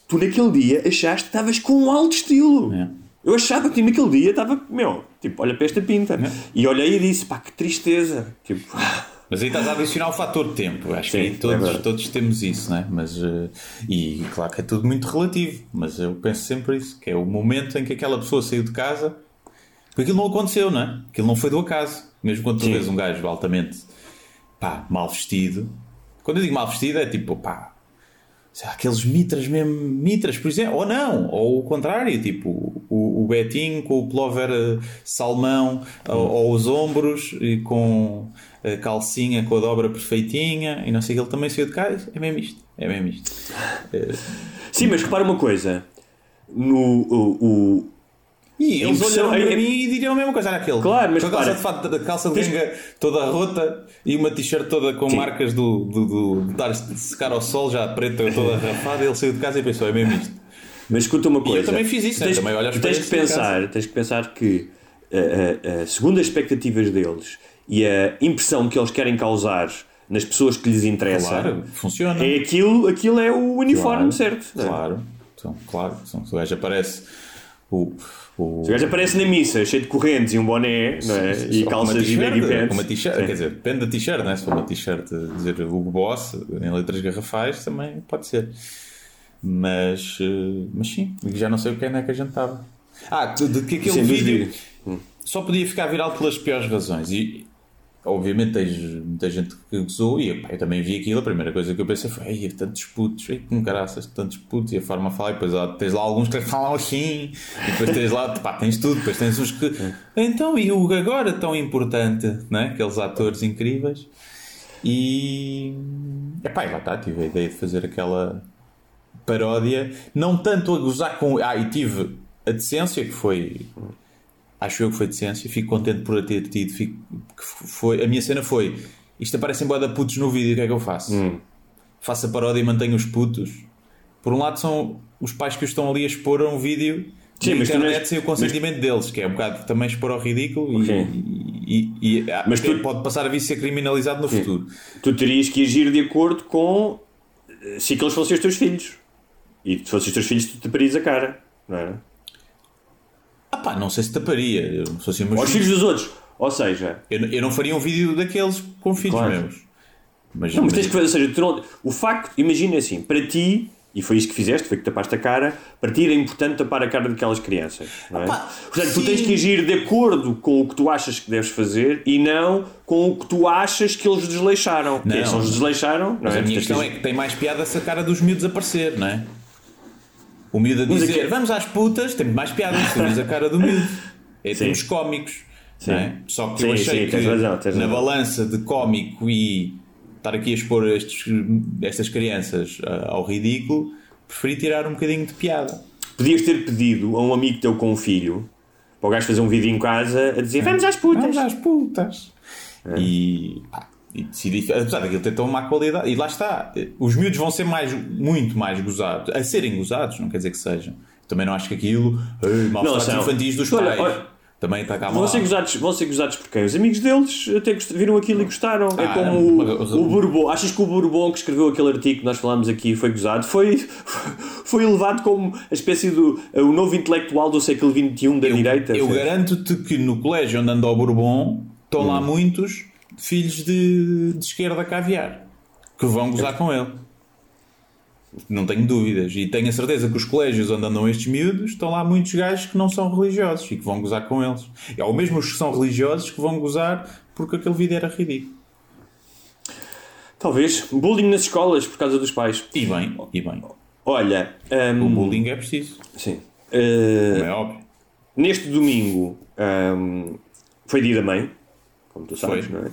Tu naquele dia achaste que estavas com um alto estilo. É. Eu achava que naquele dia estava, meu, tipo, olha para esta pinta. É. E olhei e disse: Pá, que tristeza. Tipo, [LAUGHS] Mas aí estás a adicionar o fator tempo. Acho Sim, que é todos, verdade. todos temos isso, né? Mas, eh, e claro que é tudo muito relativo. Mas eu penso sempre isso: que é o momento em que aquela pessoa saiu de casa. Porque aquilo não aconteceu, não é? Aquilo não foi do acaso. Mesmo quando tu Sim. vês um gajo altamente pá, mal vestido. Quando eu digo mal vestido, é tipo, pá, lá, aqueles mitras mesmo, mitras, por exemplo, ou não, ou o contrário, tipo o, o Betinho com o plover eh, salmão ao- aos ombros e com a calcinha com a dobra perfeitinha e não sei que ele também saiu de casa, é mesmo isto, é mesmo isto. Sim, mas repara uma coisa. No, o, o- E A eles impressão- olharam para é- mim e diriam a mesma coisa, era aquele. Claro, mas com a calça repara, de fato, a calça de ganga toda rota e uma t-shirt toda com Sim. marcas do, do, do, de dar de secar ao sol, já preta, toda [LAUGHS] rafada, ele saiu de casa e pensou, é mesmo isto. Mas escuta uma coisa. também fiz isso, tens, né? Também olho tens que em pensar, tens que pensar que, eh, eh, eh, segundo as expectativas deles e a impressão que eles querem causar nas pessoas que lhes interessa, Claro, funciona. é aquilo, aquilo é o uniforme certo. não é? Claro, então, claro. Se o gajo aparece o. o Se o gajo aparece na missa cheio de correntes e um boné não é? se- e calças e baggy pants. uma t-shirt, Sim. quer dizer, depende da t-shirt, né? se for uma t-shirt a dizer Hugo Boss em letras garrafais, também pode ser. Mas, eh, mas sim, já não sei o que é que a gente estava. Ah, de que aquele Sim, dos vídeo vídeos. só podia ficar viral pelas piores razões. E obviamente tens muita gente que gozou e pá, eu também vi aquilo. A primeira coisa que eu pensei foi: Ei, tantos putos, ei, como caraças, tantos putos. E a forma de falar, e depois lá, tens lá alguns que falam assim, e depois tens lá, pá, tens tudo. Depois tens uns que. Então, e o agora tão importante, né? aqueles atores incríveis. E. Epá, lá está, tive a ideia de fazer aquela paródia, não tanto a gozar com. Ah, e tive a decência, que foi. Acho eu que foi decência, fico contente por a ter tido. Fico, que foi, a minha cena foi: isto aparecem boa de putos no vídeo, o que é que eu faço? Faço a paródia e mantenho os putos. Por um lado, são os pais que os estão ali a expor a um vídeo Sim, na mas internet és- sem o consentimento deles, que é um bocado também expor ao ridículo e- Ok. e, e, e- Mas até tu- pode passar a vir ser criminalizado no futuro. Tu terias que agir de acordo com eh, se aqueles fossem os teus filhos. E se fossem os teus filhos, tu te parias a cara, não é? Pá, não sei se taparia. Eu, se meus Aos filhos, dos outros. Ou seja, eu, não- eu não faria um vídeo daqueles com filhos Claro. meus. Mas, Não, mas tens que fazer, ou seja, tu não- o facto, imagina assim, para ti, e foi isso que fizeste, foi que tapaste a cara, para ti era importante tapar a cara daquelas crianças. Não é? Opa, Portanto, tu sim. tens que agir de acordo com o que tu achas que deves fazer e não com o que tu achas que eles desleixaram. Não. Se eles desleixaram, não Mas é? a minha Tens que questão é que tem mais piada essa cara dos miúdos aparecer, não é? O miúdo a dizer vamos às putas, tem mais piada se tu vês a cara do miúdo. É Sim. termos cómicos. É? Só que eu Sim, achei sim, que razão, na balança de cómico e estar aqui a expor estes, estas crianças ah, ao ridículo, preferi tirar um bocadinho de piada. Podias ter pedido a um amigo teu com um filho para o gajo fazer um vídeo em casa a dizer vamos às putas. Vamos às putas. E, pá, e decidi, apesar daquilo ter tão má qualidade, e lá está, os miúdos vão ser mais, muito mais gozados, a serem gozados, não quer dizer que sejam. Também não acho que aquilo, ei, maus Não, tratos são. infantis dos Olha, pais, olha, também está cá Vão ser, gozados, vão ser gozados por quem? Os amigos deles até viram aquilo e gostaram. é Ah, como o, o Bourbon. Achas que o Bourbon que escreveu aquele artigo que nós falámos aqui foi gozado? Foi, [LAUGHS] foi elevado como a espécie do o novo intelectual do século XXI da direita. Eu garanto-te que no colégio onde anda o Bourbon estão Hum. lá muitos filhos de, de esquerda caviar que vão gozar com ele. Não tenho dúvidas. E tenho a certeza que os colégios onde andam estes miúdos estão lá muitos gajos que não são religiosos e que vão gozar com eles. É ou mesmo os que são religiosos que vão gozar porque aquele vídeo era ridículo. Talvez. Bullying nas escolas por causa dos pais. E bem, e bem. Olha. hum, O bullying é preciso, Sim. Uh, como é óbvio. neste domingo hum, foi dia da mãe, como tu sabes, Foi. não é?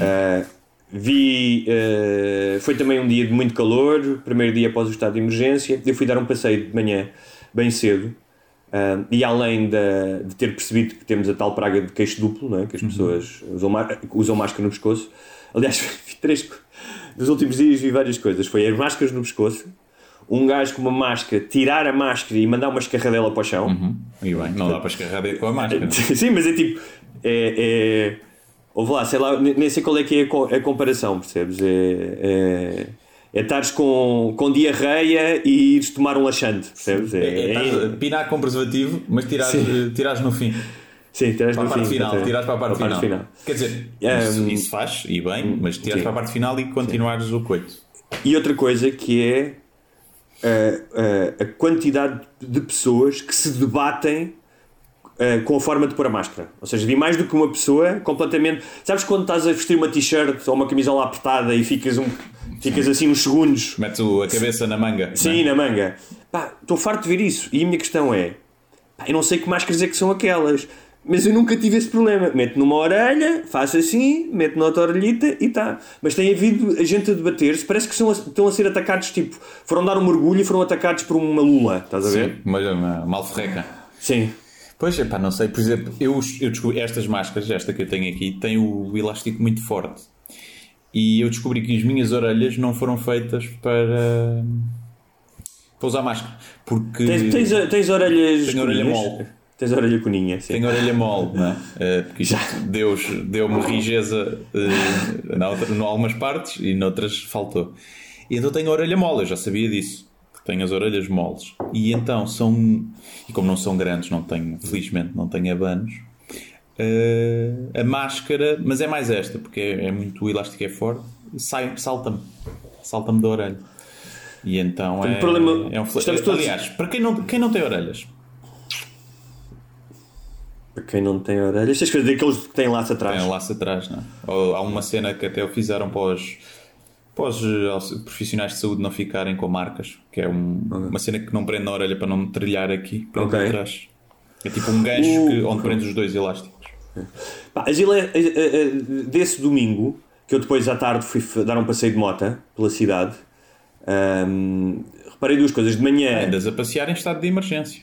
Uh, vi. uh, foi também um dia de muito calor, primeiro dia após o estado de emergência. Eu fui dar um passeio de manhã, bem cedo. uh, e além da- de ter percebido que temos a tal praga de queixo duplo, não é? que as pessoas usam, usam máscara no pescoço. Aliás, [LAUGHS] vi três. Nos últimos dias vi várias coisas. Foi as máscaras no pescoço, um gajo com uma máscara tirar a máscara e mandar uma escarradela para o chão. Uhum. E bem, não dá para escarregar com a máscara. [LAUGHS] Sim, mas é tipo. É, é, ouve lá, sei lá, nem sei qual é que é a co- a comparação, percebes? É. é é estares com, com diarreia e ires tomar um laxante, percebes? É, É, é, é- pinar com preservativo, mas tirares, Sim. eh, tirares no fim. sim, tiras Para no a parte fim, final, até. tirares para a parte, Para final. Quer dizer, isso, Um, isso faz, e bem, mas tirares sim. para a parte final e continuares o coito. E outra coisa que é a, a, a quantidade de pessoas que se debatem eh, com a forma de pôr a máscara. Ou seja, vi mais do que uma pessoa completamente. Sabes quando estás a vestir uma t-shirt ou uma camisola apertada e ficas, um, ficas assim uns segundos Metes a cabeça na manga. Sim, não é? na manga. Pá, estou farto de ver isso. E a minha questão é: pá, eu não sei que máscaras é que são aquelas, mas eu nunca tive esse problema. Mete numa orelha, faço assim, mete na outra orelhita e tá. Mas tem havido a gente a debater-se, parece que são a- estão a ser atacados, tipo, foram dar um mergulho e foram atacados por uma lula, estás a ver? Sim, mas uma malferreca. Sim. Pois, epá, não sei, por exemplo, eu, eu descobri estas máscaras, esta que eu tenho aqui, tem o elástico muito forte. E eu descobri que as minhas orelhas não foram feitas para, para usar máscara. Porque Tens, tens, tens orelhas. Tenho orelha mole. Tens a orelha coninha, sim. tenho a orelha mole, não é? [LAUGHS] Eh, Porque isto Deus deu-me rigeza eh, em algumas partes e noutras faltou. E então tenho a orelha mole, eu já sabia disso. Tenho as orelhas moles. E então são. E como não são grandes, não tenho, felizmente, não tenho abanos. eh, a máscara, mas é mais esta, porque é, é muito o elástico é forte, salta-me. Salta-me da orelha. E então Portanto, é, problema- é um estamos todos- Aliás, para quem não, quem não tem orelhas, Para quem não tem orelhas, estas coisas daqueles que têm laço atrás. Tem laço atrás, não é? Ou há uma cena que até o fizeram para os, para os eh, profissionais de saúde não ficarem com marcas, que é um- uma cena que não prende na orelha para não trilhar aqui, prende Ok. atrás. É tipo um gancho Uh, que- onde prendes os dois elásticos. Pá, a- a- desse domingo, que eu depois à tarde fui dar um passeio de mota pela cidade, ahm, reparei duas coisas. De manhã. Andas a passear em estado de emergência.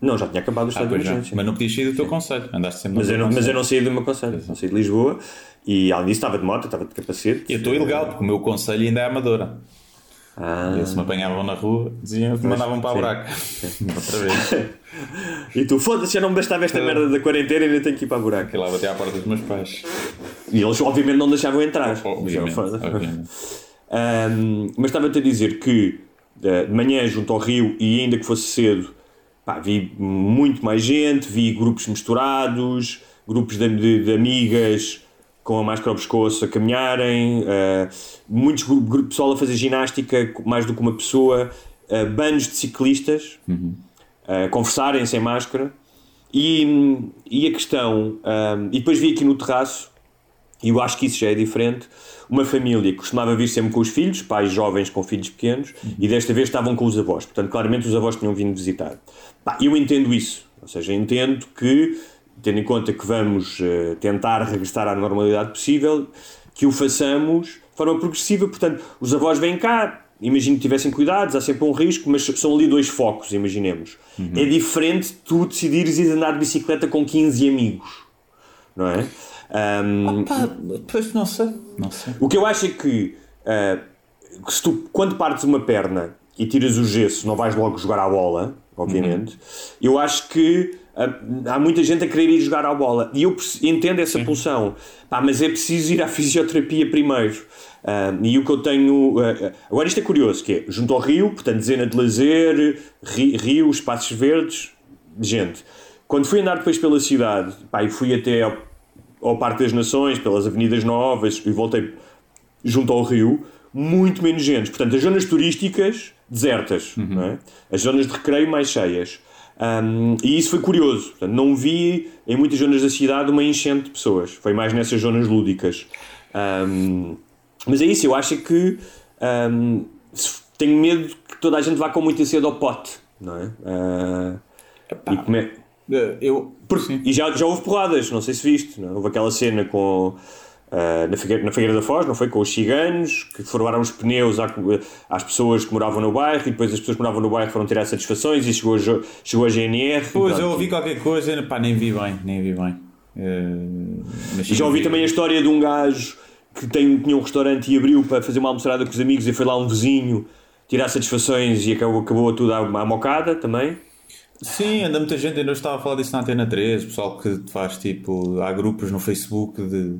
Não, já tinha acabado o Ah, estado de pois já. emergência. Mas não podias sair do teu conselho. Andaste sempre no Mas eu, não, mas eu não saí do meu conselho, não saí de Lisboa e além disso estava de moto, estava de capacete. E eu estou ilegal, porque o meu conselho ainda é amadora. Ah, E se me apanhavam na rua, diziam que mandavam para a buraca. [LAUGHS] Outra vez. [LAUGHS] E tu, foda-se, já não me bastava esta merda da quarentena e ainda tenho que ir para a buraca. Que lá bati à porta dos meus pais. E eles obviamente não deixavam entrar. Obviamente. Obviamente. [LAUGHS] Ahm, mas estava-te a dizer que eh, de manhã junto ao rio e ainda que fosse cedo pá, vi muito mais gente, vi grupos misturados, grupos de, de- de amigas com a máscara ao pescoço a caminharem, eh, muitos gru- gru- pessoal a fazer ginástica, mais do que uma pessoa, eh, bandos de ciclistas a conversarem sem máscara. E, e a questão, ahm, e depois vi aqui no terraço e eu acho que isso já é diferente. Uma família que costumava vir sempre com os filhos, pais jovens com filhos pequenos, e desta vez estavam com os avós. Portanto, claramente os avós tinham vindo visitar. Pá, eu entendo isso. Ou seja, entendo que, tendo em conta que vamos eh, tentar regressar à normalidade possível, que o façamos de forma progressiva. Portanto, os avós vêm cá, imagino que tivessem cuidados, há sempre um risco, mas são ali dois focos, imaginemos. É diferente tu decidires ir andar de bicicleta com 15 amigos, não é? Depois não sei. Não sei. o que eu acho é que, ah, que se tu, quando partes uma perna e tiras o gesso, não vais logo jogar à bola, obviamente. Eu acho que há muita gente a querer ir jogar à bola e eu entendo essa pulsão, Pá, mas é preciso ir à fisioterapia primeiro. Ah, e o que eu tenho. ah, agora, isto é curioso: que é junto ao rio, portanto, dezena de lazer, ri, rio, espaços verdes, gente. Quando fui andar depois pela cidade, pá, e fui até ao, ao Parque das Nações, pelas Avenidas Novas, e voltei junto ao rio, muito menos gente. Portanto, as zonas turísticas desertas, não é? as zonas de recreio mais cheias. Um, e isso foi curioso. Portanto, não vi em muitas zonas da cidade uma enchente de pessoas. Foi mais nessas zonas lúdicas. Um, mas é isso, eu acho que um, tenho medo que toda a gente vá com muita sede ao pote, não é? Ah, e come- Eh, Eu. Sim. e já, já houve porradas, não sei se viste. Não? é? Houve aquela cena com. Ah, na, Figueira, na Figueira da Foz, não foi? Com os ciganos que furaram os pneus à- às pessoas que moravam no bairro e depois as pessoas que moravam no bairro foram tirar satisfações e chegou a, chegou a GNR. Pois, eu ouvi qualquer coisa, pá, nem vi bem, nem vi bem. E já ouvi vi- também a história de um gajo que tem, tinha um restaurante e abriu para fazer uma almoçarada com os amigos e foi lá um vizinho tirar satisfações e acabou, acabou tudo à, à mocada também. Sim, anda muita gente, ainda estava a falar disso na Antena 3, pessoal que faz tipo, há grupos no Facebook de,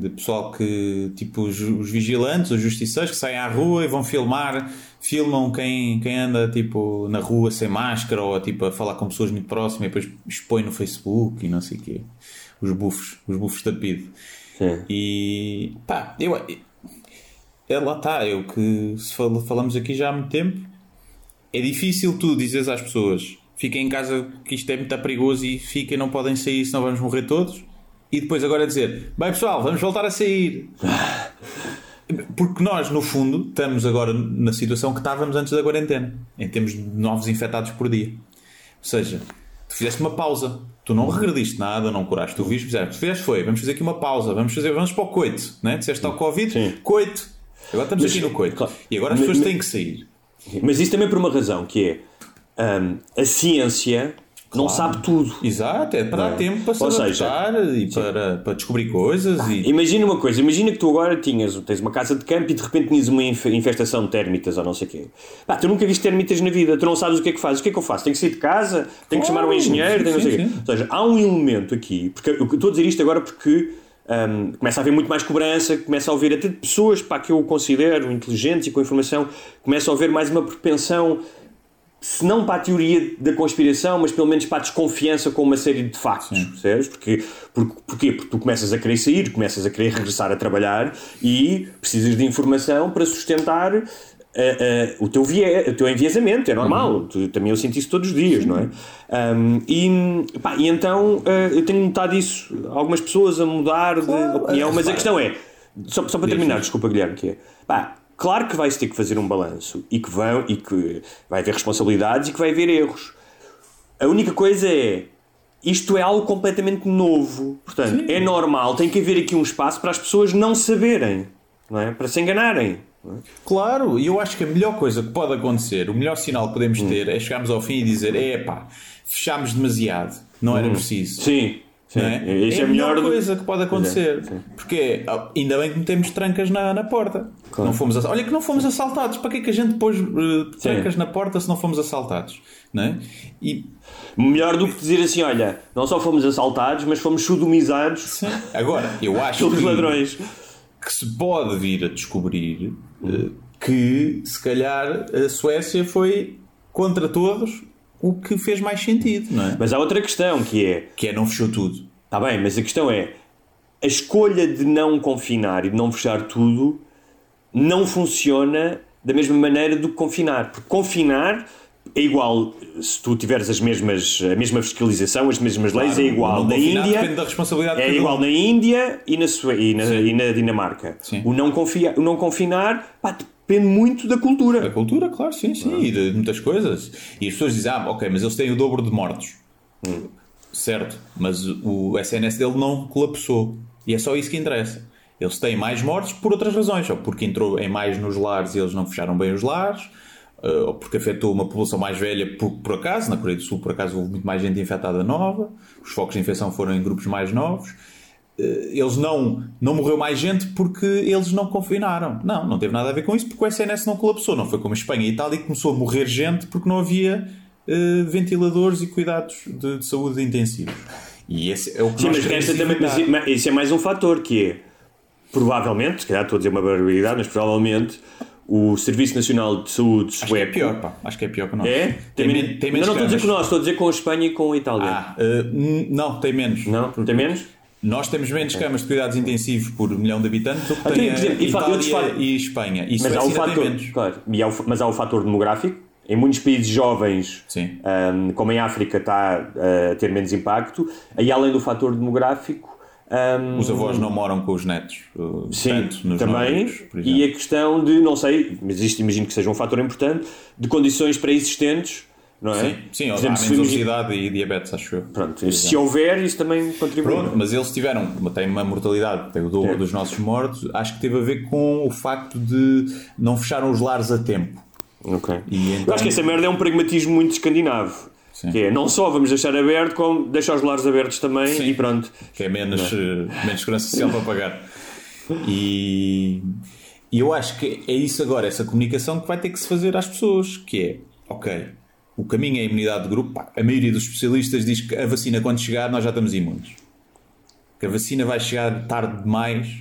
de pessoal que, tipo, os, os vigilantes, os justiceiros que saem à rua e vão filmar, filmam quem, quem anda tipo na rua sem máscara ou tipo a falar com pessoas muito próximas e depois expõe no Facebook e não sei o quê. Os bufos, os bufos da PID. Sim. E pá, eu, é, lá está, eu que se fal- falamos aqui já há muito tempo, é difícil tu dizeres às pessoas fiquem em casa que isto é muito perigoso e fiquem, não podem sair, senão vamos morrer todos. E depois agora dizer, bem pessoal, vamos voltar a sair. Porque nós, no fundo, estamos agora na situação que estávamos antes da quarentena, em termos de novos infectados por dia. Ou seja, tu fizeste uma pausa, tu não regrediste nada, não curaste o vírus, fizeste, fizeste foi, vamos fazer aqui uma pausa, vamos fazer, vamos para o coito, né? Disseste ao Covid, Sim. coito. Agora estamos Mas- aqui no coito. claro. E agora as Mas- pessoas mas- têm que sair. Mas isso também por uma razão, que é hum, a ciência não sabe tudo. Exato, é para dar é? tempo para se Ou seja, adaptar e para, para descobrir coisas e Imagina uma coisa, imagina que tu agora tinhas, tens uma casa de campo e de repente tinhas uma inf- infestação de térmitas ou não sei o quê. Pá, tu nunca viste térmitas na vida, tu não sabes o que é que fazes. O que é que eu faço? Tenho que sair de casa, tenho que chamar um Claro, engenheiro, tenho não sei o quê. Ou seja, há um elemento aqui, porque eu estou a dizer isto agora porque hum, começa a haver muito mais cobrança, começa a haver até de pessoas pá, que eu considero inteligentes e com informação, começa a haver mais uma propensão se não para a teoria da conspiração, mas pelo menos para a desconfiança com uma série de factos, percebes? Porque, porque, porquê? Porque tu começas a querer sair, começas a querer regressar a trabalhar e precisas de informação para sustentar uh, uh, o, teu vie, o teu enviesamento, é normal. Uhum. Tu, também eu sinto isso todos os dias, não é? Um, e, pá, e então uh, eu tenho notado isso, algumas pessoas a mudar de opinião, mas a questão é, só, só para terminar, desculpa Guilherme, que é, pá, claro que vai-se ter que fazer um balanço e que, vão, e que vai haver responsabilidades e que vai haver erros. A única coisa é. Isto é algo completamente novo. Portanto, é normal, tem que haver aqui um espaço para as pessoas não saberem, não é? para se enganarem. é? Claro, e eu acho que a melhor coisa que pode acontecer, o melhor sinal que podemos ter é chegarmos ao fim e dizer: epá, fechámos demasiado, não era preciso. Sim, sim. É? Isso é é, a melhor melhor do- coisa que pode acontecer. Sim. Porque ah, ainda bem que metemos trancas na, na porta. Não fomos Olha que não fomos assaltados. Para que é que a gente pôs eh, trancas na porta se não fomos assaltados? Não é? E Melhor do que dizer assim: olha, não só fomos assaltados, mas fomos sodomizados sim, agora, eu [LAUGHS] acho pelos que, ladrões. que se pode vir a descobrir eh, que se calhar a Suécia foi contra todos o que fez mais sentido, não é? Mas há outra questão que é: Que é não fechou tudo. Está bem, mas a questão é: a escolha de não confinar e de não fechar tudo não funciona da mesma maneira do que confinar. Porque confinar é igual se tu tiveres as mesmas, a mesma fiscalização, as mesmas leis, Claro, é igual na Índia. depende da responsabilidade de É igual um. na Índia e na, Sue- e na, e na Dinamarca. Sim. O não, confia, o não confinar pá, depende muito da cultura. Da cultura, claro, sim, sim, e de muitas coisas. E as pessoas dizem, ah, ok, mas eles têm o dobro de mortos. Certo, mas o SNS dele não colapsou. E é só isso que interessa. Eles têm mais mortos por outras razões, ou porque entrou em mais nos lares e eles não fecharam bem os lares, eh, ou porque afetou uma população mais velha por, por acaso. Na Coreia do Sul, por acaso, houve muito mais gente infectada nova, os focos de infecção foram em grupos mais novos. Eh, Eles não, não morreu mais gente porque eles não confinaram. Não, não teve nada a ver com isso, porque o SNS não colapsou. Não foi como a Espanha e Itália que começou a morrer gente porque não havia eh, ventiladores e cuidados de, de saúde intensivos. E esse é o que Sim, mas também, mas isso é mais um fator que é provavelmente, se calhar estou a dizer uma barbaridade, mas provavelmente o Serviço Nacional de Saúde Acho que é sueco pior, pá. Acho que é pior que nós. É? Tem, men- tem menos não, não estou a dizer com nós, estou a dizer com a Espanha e com a Itália. Ah, n- não, tem menos. Não? Tem menos? Nós temos menos camas de cuidados intensivos por milhão de habitantes do que tem a e Itália fa- e Espanha. E Mas há, o Suécia ainda fator, claro, e há o mas há o fator demográfico. Em muitos países jovens, ahm, como em África, está a ter menos impacto. Aí, além do fator demográfico, ahm, Os avós não moram com os netos. uh, Sim, tanto nos também. E a questão de, não sei, mas isto imagino que seja um fator importante, de condições pré-existentes, não é? Sim, sim há menos obesidade e diabetes, acho eu. Pronto, se houver, isso também contribui. Pronto, mas eles tiveram, têm uma mortalidade, tem o dobro É. dos nossos mortos, acho que teve a ver com o facto de não fecharam os lares a tempo. Ok. E Eu então- acho que essa merda é um pragmatismo muito escandinavo. Sim. Que é, não só vamos deixar aberto, como deixar os lares abertos também Sim. e pronto. que é menos, eh, menos segurança social para pagar. E, e eu acho que é isso agora, essa comunicação que vai ter que se fazer às pessoas, que é, ok, o caminho é a imunidade de grupo, pá, a maioria dos especialistas diz que a vacina quando chegar nós já estamos imunes. Que a vacina vai chegar tarde demais.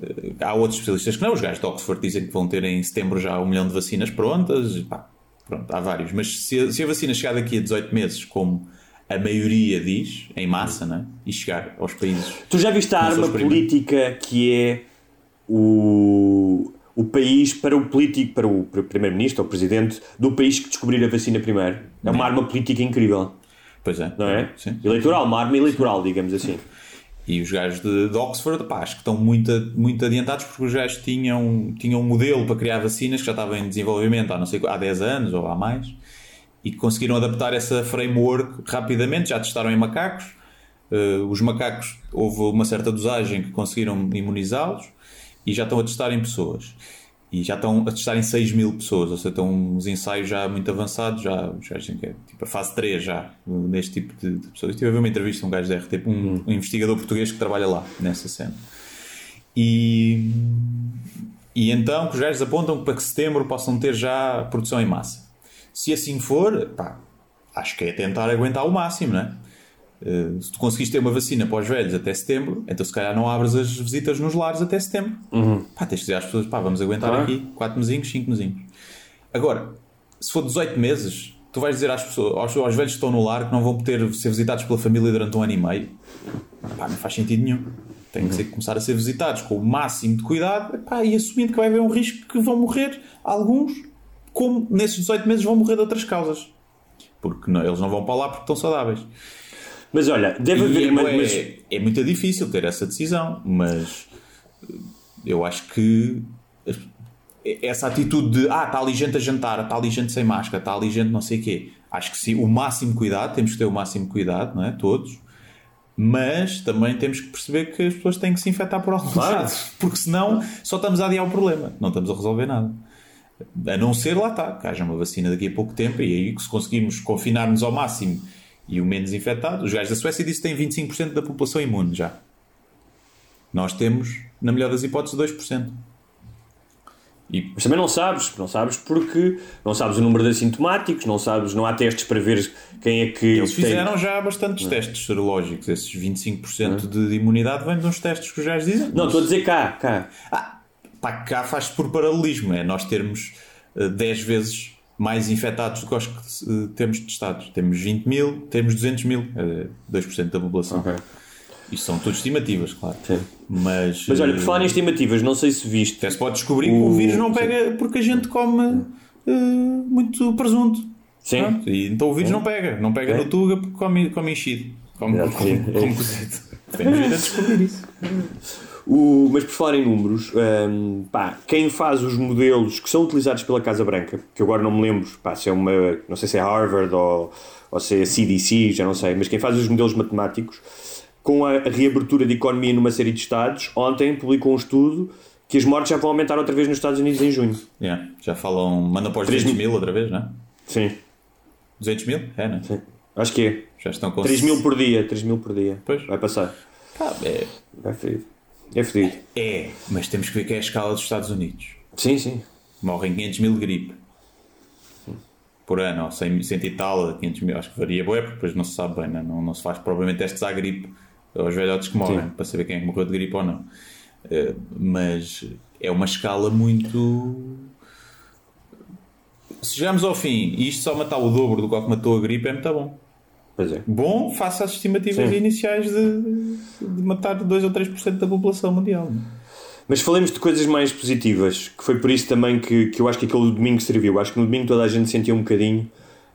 Eh, Há outros especialistas que não, os gajos de Oxford dizem que vão ter em setembro já um milhão de vacinas prontas, pá, pronto, há vários. Mas se a, se a vacina chegar daqui a 18 meses, como a maioria diz, em massa, né? e chegar aos países Tu já viste a arma política que é o país para o político, para o, primeiro-ministro ou presidente do país que descobrir a vacina primeiro? É uma arma política incrível, Pois é. não é? Sim. Eleitoral, uma arma eleitoral, digamos assim. E os gajos de, de Oxford, pá, acho que estão muito, muito adiantados porque os gajos tinham, tinham um modelo para criar vacinas que já estava em desenvolvimento há, não sei, há 10 anos ou há mais e conseguiram adaptar essa framework rapidamente, já testaram em macacos. Eh, os macacos, houve uma certa dosagem que conseguiram imunizá-los e já estão a testar em pessoas. E já estão a testar em 6 mil pessoas, ou seja, estão uns ensaios já muito avançados, já, já é tipo a fase 3 já, neste tipo de, de pessoas. Eu estive a ver uma entrevista a um gajo da RTP, um, um investigador português que trabalha lá, nessa cena. E, e então que os gajos apontam que para que setembro possam ter já produção em massa. Se assim for, pá, acho que é tentar aguentar o máximo, não é? Eh, se tu conseguiste ter uma vacina para os velhos até setembro, então se calhar não abres as visitas nos lares até setembro. Pá, tens de dizer às pessoas, pá, vamos aguentar Claro. aqui 4 mesinhos, 5 mesinhos. Agora, se for 18 meses, tu vais dizer às pessoas, aos, aos velhos que estão no lar que não vão poder ser visitados pela família durante um ano e meio. Pá, não faz sentido nenhum. Têm que ser, começar a ser visitados com o máximo de cuidado epá, e assumindo que vai haver um risco que vão morrer alguns, como nesses 18 meses vão morrer de outras causas. Porque não- eles não vão para lá porque estão saudáveis. Mas olha, deve haver. é, mas- é muito difícil ter essa decisão, mas eh, eu acho que as- essa atitude de ah, está ali gente a jantar, está ali gente sem máscara, está ali gente não sei o quê. Acho que sim, o máximo cuidado, temos que ter o máximo cuidado, não é? Todos. Mas também temos que perceber que as pessoas têm que se infectar por algum Claro. lado, [LAUGHS] porque senão só estamos a adiar o problema, não estamos a resolver nada. A não ser lá está, que haja uma vacina daqui a pouco tempo e aí que se conseguirmos confinar-nos ao máximo e o menos infectado. Os gajos da Suécia dizem que têm 25% da população imune já. Nós temos, na melhor das hipóteses, 2%. E Mas também não sabes, não sabes porque não sabes o número de assintomáticos, não sabes, não há testes para ver quem é que eles tem- fizeram já bastantes testes serológicos. Esses 25% de imunidade vêm de uns testes que os gajos dizem. Não, estou a dizer cá, cá. Ah, pá, cá faz por paralelismo. É nós termos eh, 10 vezes mais infectados do que os que eh, temos testados. Temos 20 mil, temos 200 mil. É 2% da população. Ok. Isto são tudo estimativas, claro. Sim. Mas, Mas olha, eh, por falar em estimativas, não sei se viste. até se pode descobrir que o vírus não pega porque a gente come eh, muito presunto. Sim. Pronto, e então o vírus não pega. Não pega no tuga porque come, come enchido. Come, sim. come cozido. Temos de descobrir isso. [LAUGHS] O, mas por falar em números, hum, pá, quem faz os modelos que são utilizados pela Casa Branca, que agora não me lembro pá, se é uma, não sei se é Harvard ou, ou se é CDC, já não sei, mas quem faz os modelos matemáticos, com a, reabertura de economia numa série de estados, ontem publicou um estudo que as mortes já vão aumentar outra vez nos Estados Unidos em junho. Yeah, já falam. Manda para os 3 200 mil. mil outra vez, não é? Sim, 200 mil? É, não é? sim. Acho que é. Já estão com 3 mil por dia, 3 mil por dia. Pois. Vai passar. Pá, é, É fedido. É fedido. é, mas temos que ver que é a escala dos Estados Unidos. Sim, sim. Morrem 500 mil de gripe por ano, ou 100, 100 e tal, 500 mil, acho que varia bué, porque depois não se sabe bem, né? não, não se faz provavelmente testes à gripe aos velhotes que morrem, Sim. para saber quem é que morreu de gripe ou não. Eh, mas é uma escala muito. Se chegarmos ao fim e isto só matar o dobro do que matou a gripe, é muito bom. É. Bom, face às estimativas Sim. iniciais de, de matar 2 ou 3% da população mundial. Mas falemos de coisas mais positivas, que foi por isso também que, que eu acho que aquele domingo serviu. Acho que no domingo toda a gente sentia um bocadinho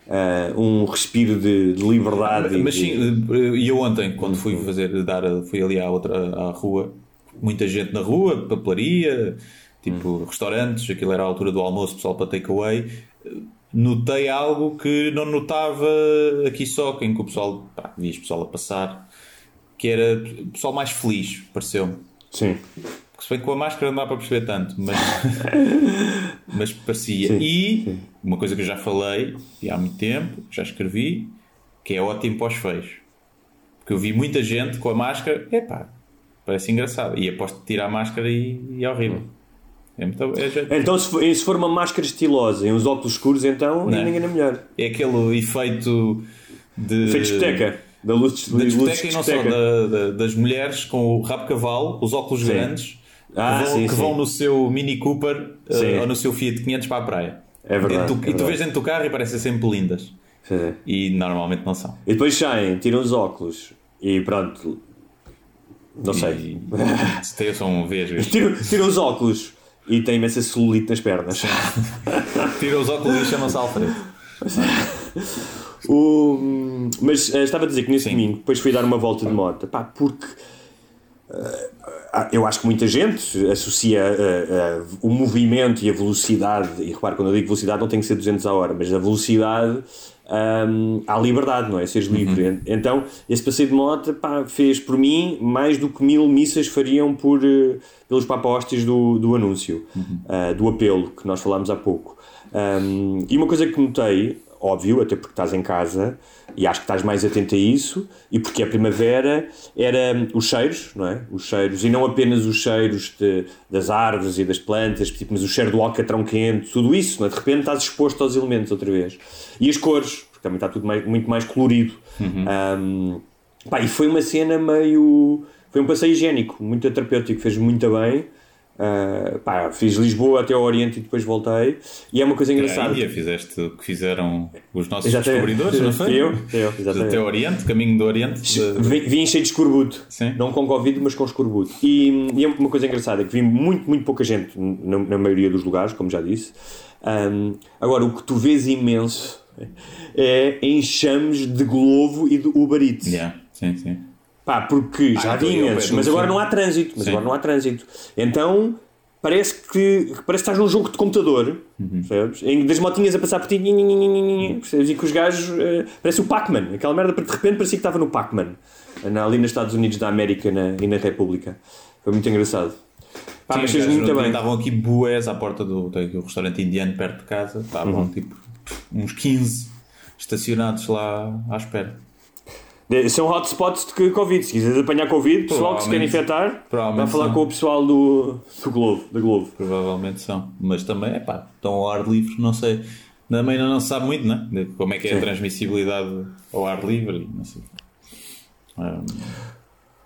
ah, um respiro de, de liberdade. e Mas de- sim, eh, e eu ontem, quando fui fazer, dar, fui ali à outra à rua, muita gente na rua, papelaria, tipo restaurantes, aquilo era a altura do almoço, pessoal para takeaway. Notei algo que não notava aqui só, em que o pessoal, pá, vias pessoal a passar, que era o pessoal mais feliz, pareceu-me. Sim. Porque se bem que com a máscara não dá para perceber tanto, mas, [LAUGHS] mas parecia. Sim, e uma coisa que eu já falei e há muito tempo, já escrevi, que é ótimo para os feios. Porque eu vi muita gente com a máscara, epá, parece engraçado. E aposto que tira a máscara e, e é horrível. É, muito, é, já- Então, se for, se for uma máscara estilosa e uns óculos escuros, então Não. ninguém é melhor. é aquele efeito de. Feito discoteca. Da luz Da luz de discoteca e não só, discoteca. da- da- das mulheres com o rabo cavalo, os óculos Sim. grandes, Ah, que, vão, sim, que sim. vão no seu Mini Cooper Sim. ou no seu Fiat 500 para a praia. É verdade, do- é e tu verdade. vês dentro do carro e parecem sempre lindas. E normalmente não são. E depois saem, tiram os óculos e pronto. Não sei. E, se são [LAUGHS] vesgas. Tiram, tiram os óculos e têm imensa celulite nas pernas. [LAUGHS] Tira os óculos e chama-se Alfredo. O- mas eh, estava a dizer que nesse Sim. domingo depois fui dar uma volta de moto, pá, porque eh, ah, eu acho que muita gente associa eh, eh, o movimento e a velocidade, e repare, quando eu digo velocidade não tem que ser 200 a hora, mas a velocidade ahm, à liberdade, não é? Seres livre. En- Então, esse passeio de moto pá, fez por mim mais do que mil missas fariam por, eh, pelos papostes do, do anúncio, ah, do apelo que nós falámos há pouco. Ahm, e uma coisa que notei, óbvio, até porque estás em casa e acho que estás mais atento a isso, e porque é primavera, era hum, os cheiros, não é? Os cheiros, e não apenas os cheiros de- das árvores e das plantas, tipo, mas o cheiro do alcatrão quente, tudo isso, não é? de repente estás exposto aos elementos outra vez. E as cores, porque também está tudo mais- muito mais colorido. Hum, pá, e foi uma cena meio. Foi um passeio higiênico, muito terapêutico, fez muito bem. Uh, pá, fiz Lisboa até ao Oriente e depois voltei. E é uma coisa engraçada. Índia fizeste o que fizeram os nossos Exatamente. descobridores, não foi? Eu, eu, exatamente. Até o Oriente, caminho do Oriente. de- Vim, vim cheio de escorbuto. Sim. Não com Covid, mas com escorbuto. E, e é uma coisa engraçada, que vi muito, muito pouca gente na, na maioria dos lugares, como já disse. Um, agora, o que tu vês imenso [LAUGHS] é enxames de Glovo e de Uber Eats. Yeah, sim, sim. Pá, porque Ah, já peço mas um agora sim. não há trânsito. Mas Sim. agora não há trânsito. Então parece que parece que estás num jogo de computador, Uhum. percebes? Em das motinhas a passar por ti, nhin, percebes? E que os gajos eh, parece o Pac-Man, aquela merda de repente parecia que estava no Pac-Man, ali nos Estados Unidos da América na- e na República. Foi muito engraçado. Pá, Sim, mas fez muito bem. Estavam aqui bués à porta do, um restaurante indiano perto de casa. Estavam Uhum. tipo uns 15 estacionados lá à espera. São hotspots de Covid. Se quiseres apanhar Covid, pessoal que se quer infectar, vai falar são. com o pessoal do, do Globo. Da Globo. Provavelmente são. Mas também, é pá, estão ao ar livre, não sei. Também ainda não se sabe muito, né? De como é que é Sim. a transmissibilidade ao ar livre. Não sei. Ah,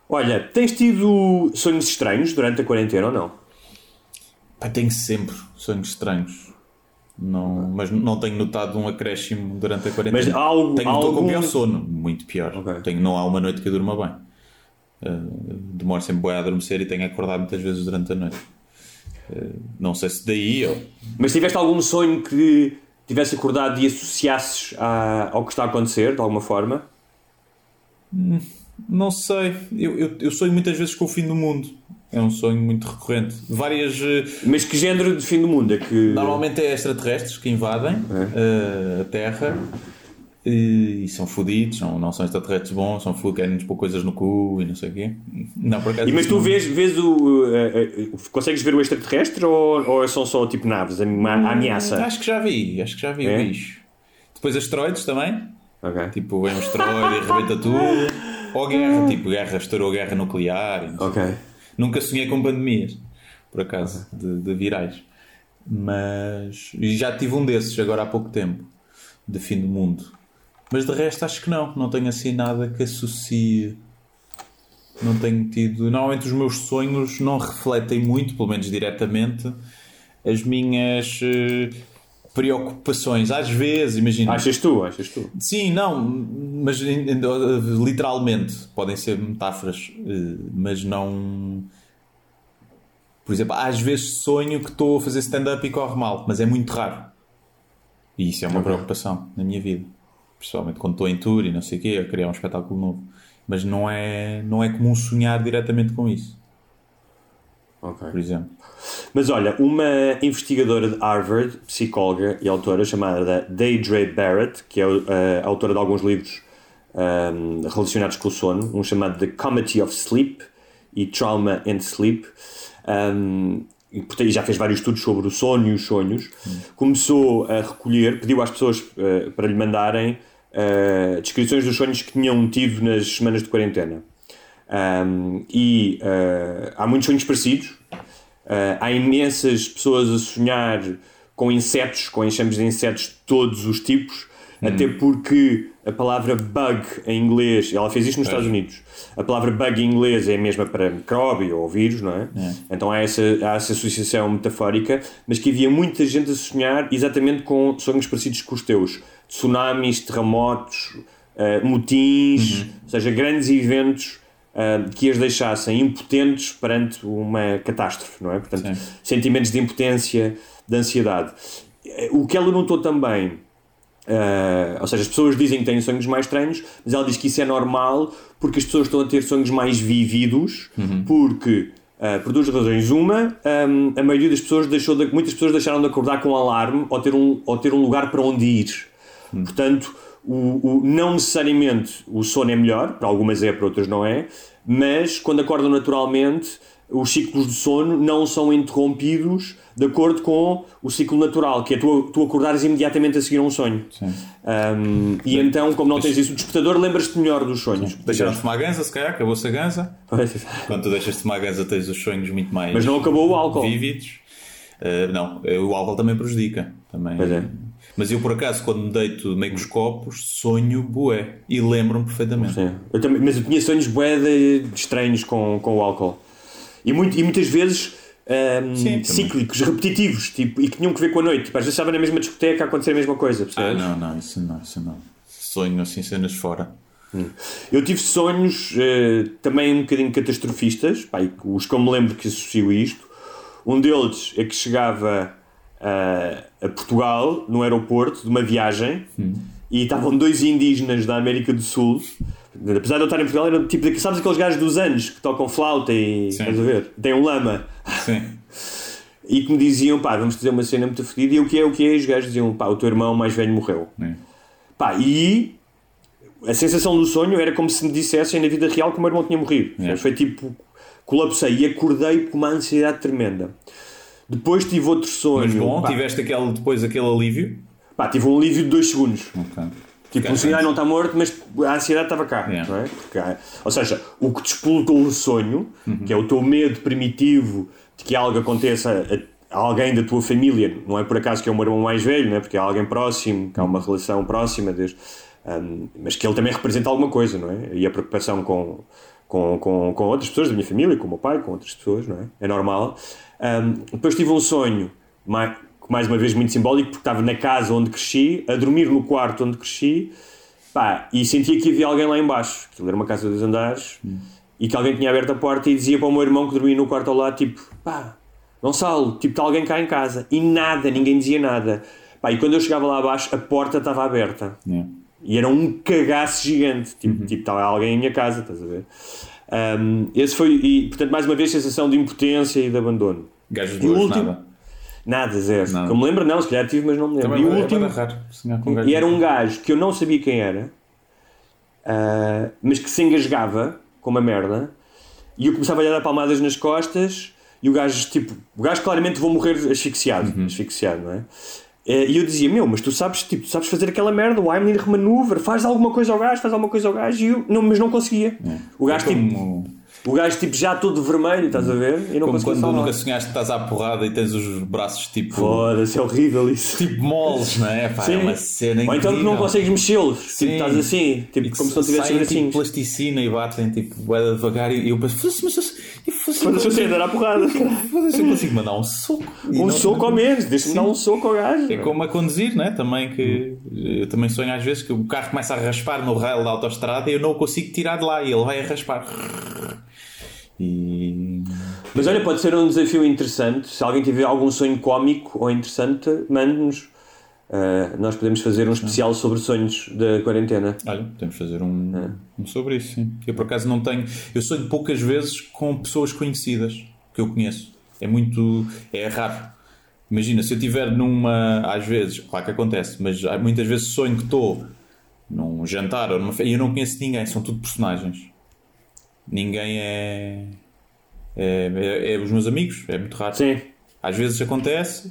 Olha, tens tido sonhos estranhos durante a quarentena ou não? pá, tenho sempre sonhos estranhos. Não, mas não tenho notado um acréscimo durante a quarentena. Mas algo- tenho, estou algum- com pior sono, muito pior. Ok. Tenho, não há uma noite que eu durma bem. Ah, demoro sempre bem a adormecer e tenho acordado muitas vezes durante a noite. Ah, não sei se daí ou Mas tiveste algum sonho que tivesse acordado e associasses à- ao que está a acontecer, de alguma forma? Não sei, eu, eu, eu sonho muitas vezes com o fim do mundo. É um sonho muito recorrente. Várias. eh, Mas que género de fim do mundo é que. Normalmente é extraterrestres que invadem eh, a Terra e, são fodidos, não, não são extraterrestres bons, são fodidos, querem-nos pôr coisas no cu e não sei o quê. Não, por acaso. E, mas tu não- vês, vês o. eh, eh, consegues ver o extraterrestre ou, ou são só tipo naves? A, a ameaça? Acho que já vi, acho que já vi É? o bicho. Depois asteroides também. Ok. Tipo, vem um asteroide e arrebenta tudo. Ou guerra, [LAUGHS] tipo, guerra, estourou guerra nuclear. e não sei o quê. Nunca sonhei com pandemias, por acaso, de, de virais. Mas já tive um desses agora há pouco tempo, de fim do mundo. Mas de resto acho que não, não tenho assim nada que associe. Não tenho tido. Normalmente os meus sonhos não refletem muito, pelo menos diretamente, as minhas eh, preocupações. Às vezes, imagina. Achas tu? Achas tu? Sim, não, mas literalmente podem ser metáforas, eh, mas não. Por exemplo, às vezes sonho que estou a fazer stand-up e corre mal, mas é muito raro. E isso é uma preocupação na minha vida. Principalmente quando estou em tour e não sei o quê, a criar um espetáculo novo. Mas não é, não é comum sonhar diretamente com isso, Ok. por exemplo. Mas olha, uma investigadora de Harvard, psicóloga e autora chamada Deidre Barrett, que é uh, autora de alguns livros um, relacionados com o sono, um chamado The Comedy of Sleep e Trauma and Sleep, um, e, portanto, e já fez vários estudos sobre o sono e os sonhos, começou a recolher, pediu às pessoas uh, para lhe mandarem uh, descrições dos sonhos que tinham tido nas semanas de quarentena. Um, e uh, há muitos sonhos parecidos. Uh, há imensas pessoas a sonhar com insetos, com enxames de insetos de todos os tipos, até porque a palavra bug em inglês, ela fez isto nos Estados Unidos, a palavra bug em inglês é a mesma para micróbio ou vírus, não é? Então há essa, há essa associação metafórica, mas que havia muita gente a sonhar exatamente com sonhos parecidos com os teus: tsunamis, terremotos, uh, motins, ou seja, grandes eventos uh, que as deixassem impotentes perante uma catástrofe, não é? Portanto, Sim. sentimentos de impotência, de ansiedade. Eh, O que ela notou também, uh, ou seja, as pessoas dizem que têm sonhos mais estranhos, mas ela diz que isso é normal porque as pessoas estão a ter sonhos mais vívidos, porque. uh, por duas razões. Uma, um, a maioria das pessoas deixou de, muitas pessoas deixaram de acordar com alarme ou ter um, ou ter um lugar para onde ir. Portanto, o, o- não necessariamente o sono é melhor, para algumas é, para outras não é, mas quando acordam naturalmente, os ciclos de sono não são interrompidos de acordo com o ciclo natural, que é tu, tu acordares imediatamente a seguir a um sonho. Um, e então, como não tens isso, o despertador, lembras-te melhor dos sonhos. Deixaram de fumar ganza, se calhar, acabou-se a ganza. Quando tu deixas de tomar ganza, tens os sonhos muito mais Mas não acabou o álcool. vívidos. Uh, não, uh, o álcool também prejudica. Também. Pois é. Mas eu, por acaso, quando me deito meio com os copos, sonho bué. E lembro-me perfeitamente. Sim. Eu também, mas eu tinha sonhos bué de, de estranhos com, com o álcool. E, muito, e muitas vezes ahm, Sim, também. cíclicos, repetitivos, tipo, e que tinham que ver com a noite. Tipo, às vezes estava na mesma discoteca a acontecer a mesma coisa. Ah, percebes? não, não, isso não, isso não. Sonho assim, cenas fora. Eu tive sonhos eh, também um bocadinho catastrofistas, pá, os que eu me lembro que associo a isto. Um deles é que chegava ah, a Portugal, no aeroporto, de uma viagem, e estavam dois indígenas da América do Sul. Apesar de eu estar em Portugal, eram tipo, sabes aqueles gajos dos anos que tocam flauta e. Sim. Estás a ver? Tem um lama. Sim. [LAUGHS] E que me diziam, pá, vamos fazer uma cena muito fodida. E o que é, o que é? E os gajos diziam, pá, o teu irmão mais velho morreu. É. Pá, e a sensação do sonho era como se me dissessem na vida real que o meu irmão tinha morrido. É. Foi tipo, colapsei e acordei com uma ansiedade tremenda. Depois tive outro sonho. Mas bom, pá, tiveste aquele, depois aquele alívio. pá, tive um alívio de dois segundos. Ok. Tipo, o Ficaste antes. não está morto, mas a ansiedade estava cá. Yeah. Não é? Porque, ou seja, o que despoltou o sonho, Uhum. que é o teu medo primitivo de que algo aconteça a, a alguém da tua família, não é por acaso que é o meu irmão mais velho, não é? porque é alguém próximo, que há uma relação próxima, Deus, hum, mas que ele também representa alguma coisa, não é? E a preocupação com, com, com, com outras pessoas da minha família, com o meu pai, com outras pessoas, não é? É normal. Hum, depois tive um sonho, mais, mais uma vez muito simbólico, porque estava na casa onde cresci, a dormir no quarto onde cresci, pá, e sentia que havia alguém lá embaixo. Aquilo era uma casa de dois andares, e que alguém tinha aberto a porta e dizia para o meu irmão que dormia no quarto ao lado, tipo, pá, Gonçalo, tipo, está alguém cá em casa. E nada, ninguém dizia nada. Pá, e quando eu chegava lá abaixo, a porta estava aberta. Yeah. E era um cagaço gigante. Tipo, tipo estava alguém em minha casa, estás a ver? Um, esse foi, e portanto, mais uma vez, sensação de impotência e de abandono. Gajos hoje, último? nada. Nada, zero. Nada. Que eu me lembro, não, se calhar tive, mas não me lembro. Também e o último, raro gajos e era um hoje. gajo que eu não sabia quem era, ah, mas que se engasgava com uma merda, e eu começava a lhe dar palmadas nas costas, e o gajo, tipo, o gajo claramente vou morrer asfixiado, Uhum. asfixiado, não é? Eh, E eu dizia, meu, mas tu sabes, tipo, tu sabes fazer aquela merda, o Heimlich maneuver, faz alguma coisa ao gajo, faz alguma coisa ao gajo, e eu, não, mas não conseguia. O gajo, É tipo, como, o gajo, tipo, já todo vermelho, estás a ver? E não como quando nunca sonhaste que estás à porrada e tens os braços tipo, Foda-se, é horrível isso. tipo moles, não é? Pá, é Sim. uma cena Ou então que incrível. não consegues mexê-los, tipo, estás assim, tipo, E como se não tivesse saem, tipo plasticina e batem tipo bué devagar e eu penso, mas eu- eu [LAUGHS] foda-se, eu sei dar a porrada. foda-se, eu consigo mandar um soco. E Um não- soco ao menos, deixa-me dar um soco ao gajo. É como a conduzir, né? Também que eu também sonho às vezes que o carro começa a raspar no rail da autostrada e eu não o consigo tirar de lá e ele vai a raspar. E Mas olha, pode ser um desafio interessante. Se alguém tiver algum sonho cómico ou interessante, mande-nos. Ah, nós podemos fazer um especial sobre sonhos da quarentena. olha, podemos fazer um, É. um sobre isso, sim. Eu por acaso não tenho. Eu sonho poucas vezes com pessoas conhecidas que eu conheço. É muito. É raro. Imagina, se eu estiver numa. Às vezes, claro que acontece, mas muitas vezes sonho que estou num jantar ou numa fe- e eu não conheço ninguém, são tudo personagens. Ninguém é. É, é- é os meus amigos, é muito raro. Sim. Às vezes acontece,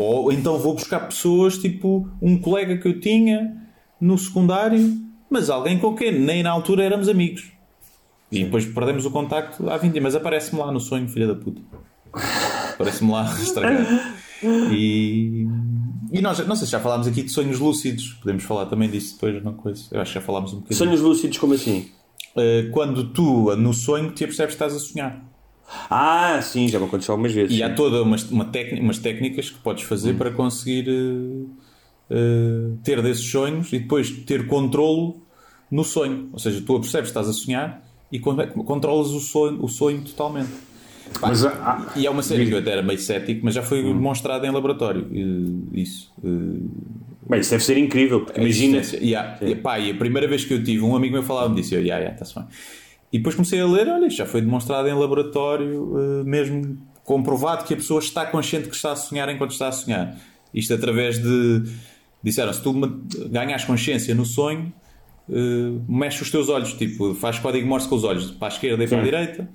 ou então vou buscar pessoas, tipo um colega que eu tinha no secundário, mas alguém com quem nem na altura éramos amigos. E depois perdemos o contacto há 20 mas aparece-me lá no sonho, filha da puta. Aparece-me lá [LAUGHS] estragado. E, e nós, não sei se já falámos aqui de sonhos lúcidos, podemos falar também disso depois, não coisa. Eu acho que já falámos um bocadinho. Sonhos lúcidos, como assim? Uh, quando tu, no sonho, te apercebes que estás a sonhar. Ah, sim, já me aconteceu algumas vezes. E há toda umas, uma técnica, umas técnicas que podes fazer para conseguir eh, eh, ter desses sonhos e depois ter controlo no sonho. Ou seja, tu apercebes que estás a sonhar e con- controlas o sonho, o sonho totalmente. Pá, Mas há- e é uma série que eu até era meio cético, mas já foi demonstrado em laboratório. eh, isso. Bem, isso deve ser incrível, porque imagina. Yeah. E, pá, e a primeira vez que eu tive, um amigo meu falava-me disso, e eu, yeah, yeah, está-se bem. E depois comecei a ler, olha, já foi demonstrado em laboratório, eh, mesmo comprovado que a pessoa está consciente que está a sonhar enquanto está a sonhar. Isto através de. Disseram, se tu ganhas consciência no sonho, eh, mexe os teus olhos, tipo, faz código morse com os olhos, para a esquerda e para a direita,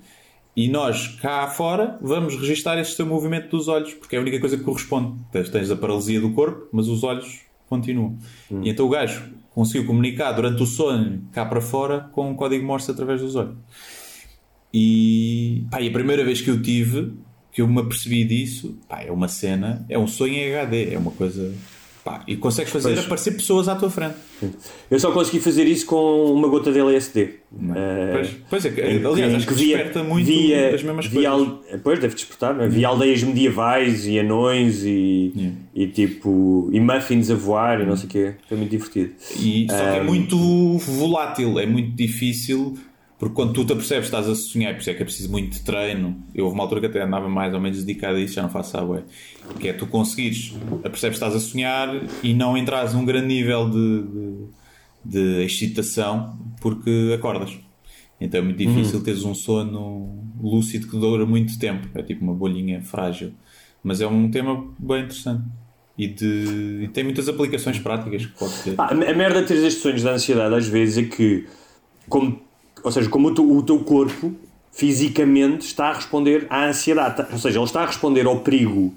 e nós, cá fora, vamos registar esse teu movimento dos olhos, porque é a única coisa que corresponde. Tens, tens a paralisia do corpo, mas os olhos continuam. E então o gajo conseguiu comunicar durante o sonho, cá para fora, com um código morse através dos olhos. E, pá, e a primeira vez que eu tive, que eu me apercebi disso, pá, é uma cena, é um sonho em HD, é uma coisa Pá, e consegues fazer Pois. aparecer pessoas à tua frente. Eu só consegui fazer isso com uma gota de LSD. Eh, Pois, pois é, aliás, acho que via- desperta muito via, das mesmas via coisas. al- Pois, deve despertar, não é? Via aldeias medievais e anões e, e tipo. e muffins a voar e não sei o quê. Foi muito divertido. E, só que é Ahm, muito volátil, é muito difícil, porque quando tu te apercebes estás a sonhar, e por isso é que é preciso muito de treino. Eu houve uma altura que até andava mais ou menos dedicado a isso, já não faço bué. Que é tu conseguires, apercebes que estás a sonhar e não entras num grande nível de, de, de excitação porque acordas. Então é muito difícil teres um sono lúcido que dura muito tempo. É tipo uma bolhinha frágil. Mas é um tema bem interessante. E, de, e tem muitas aplicações práticas que pode ter. Pá, a merda de ter estes sonhos de ansiedade às vezes é que, como, ou seja, como o teu, o teu corpo fisicamente está a responder à ansiedade, Tá- ou seja, ele está a responder ao perigo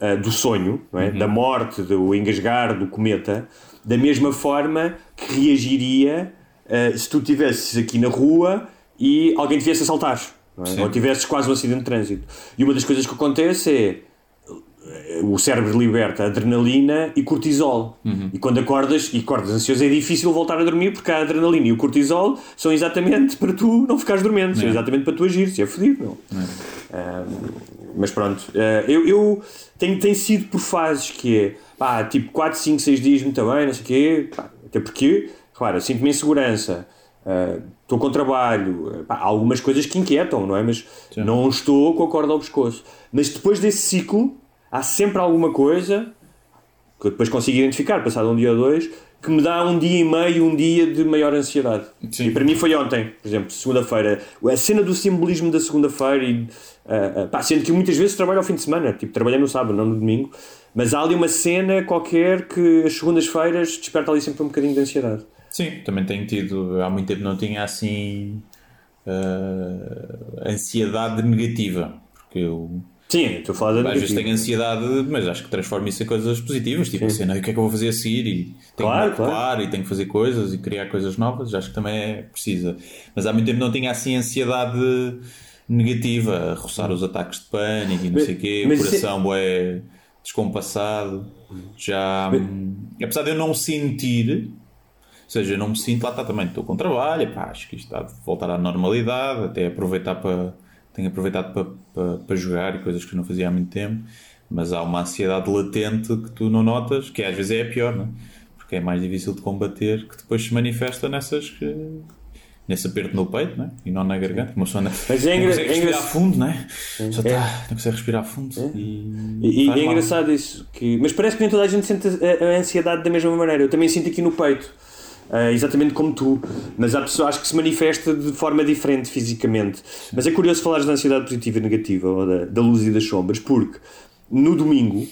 ah, do sonho, é? da morte, do engasgar, do cometa, da mesma forma que reagiria ah, se tu estivesses aqui na rua e alguém te viesse assaltar, é? Ou tivesses quase um acidente de trânsito. E uma das coisas que acontece é o cérebro liberta adrenalina e cortisol. E quando acordas e acordas ansioso é difícil voltar a dormir porque a adrenalina e o cortisol são exatamente para tu não ficares dormente, são É. exatamente para tu agires. É fodido, não? Ah, mas pronto, ah, eu, eu tenho, tenho sido por fases que é pá, tipo 4, 5, 6 dias muito bem, não sei o quê, pá, até porque, claro, sinto-me em segurança. ah, Estou com trabalho, pá, há algumas coisas que inquietam, não é? Mas não estou com a corda ao pescoço. Mas depois desse ciclo, há sempre alguma coisa que eu depois consigo identificar, passado um dia ou dois, que me dá um dia e meio, um dia de maior ansiedade. Sim. E para mim foi ontem, por exemplo, segunda-feira. A cena do simbolismo da segunda-feira, e, ah, ah, pá, sendo que muitas vezes trabalho ao fim de semana, tipo, trabalhei no sábado, não no domingo, mas há ali uma cena qualquer que as segundas-feiras desperta ali sempre um bocadinho de ansiedade. Sim, também tenho tido, há muito tempo não tinha assim ah, ansiedade negativa, porque eu Sim, estou a falar da às vezes tenho ansiedade, mas acho que transformo isso em coisas positivas, tipo assim, "Não, o que é que eu vou fazer a seguir? E tenho Claro, que ocupar e tenho que fazer coisas e criar coisas novas, acho que também é precisa. Mas há muito tempo não tinha assim ansiedade negativa, a roçar os ataques de pânico e não Mas- sei o quê, mas o é- coração é descompassado. Já, hum, apesar de eu não sentir, ou seja, eu não me sinto, lá está também, estou com trabalho, pá, acho que isto está de voltar à normalidade, até aproveitar para. Tenho aproveitado para, para, para jogar e coisas que eu não fazia há muito tempo, mas há uma ansiedade latente que tu não notas, que às vezes é a pior, não é? Porque é mais difícil de combater, que depois se manifesta nessas que. Nesse aperto no peito, né? e não na garganta. Uma pessoa [LAUGHS] não, é não consegue é respirar fundo, né? Só tá, não consegue respirar fundo. E, E, e faz é mal. engraçado isso. Que, mas parece que nem toda a gente sente a, a ansiedade da mesma maneira. Eu também sinto aqui no peito. Ah, exatamente como tu. Mas há pessoas acho que se manifesta de forma diferente fisicamente. Mas é curioso falares da ansiedade positiva e negativa, ou da, da luz e das sombras, porque no domingo,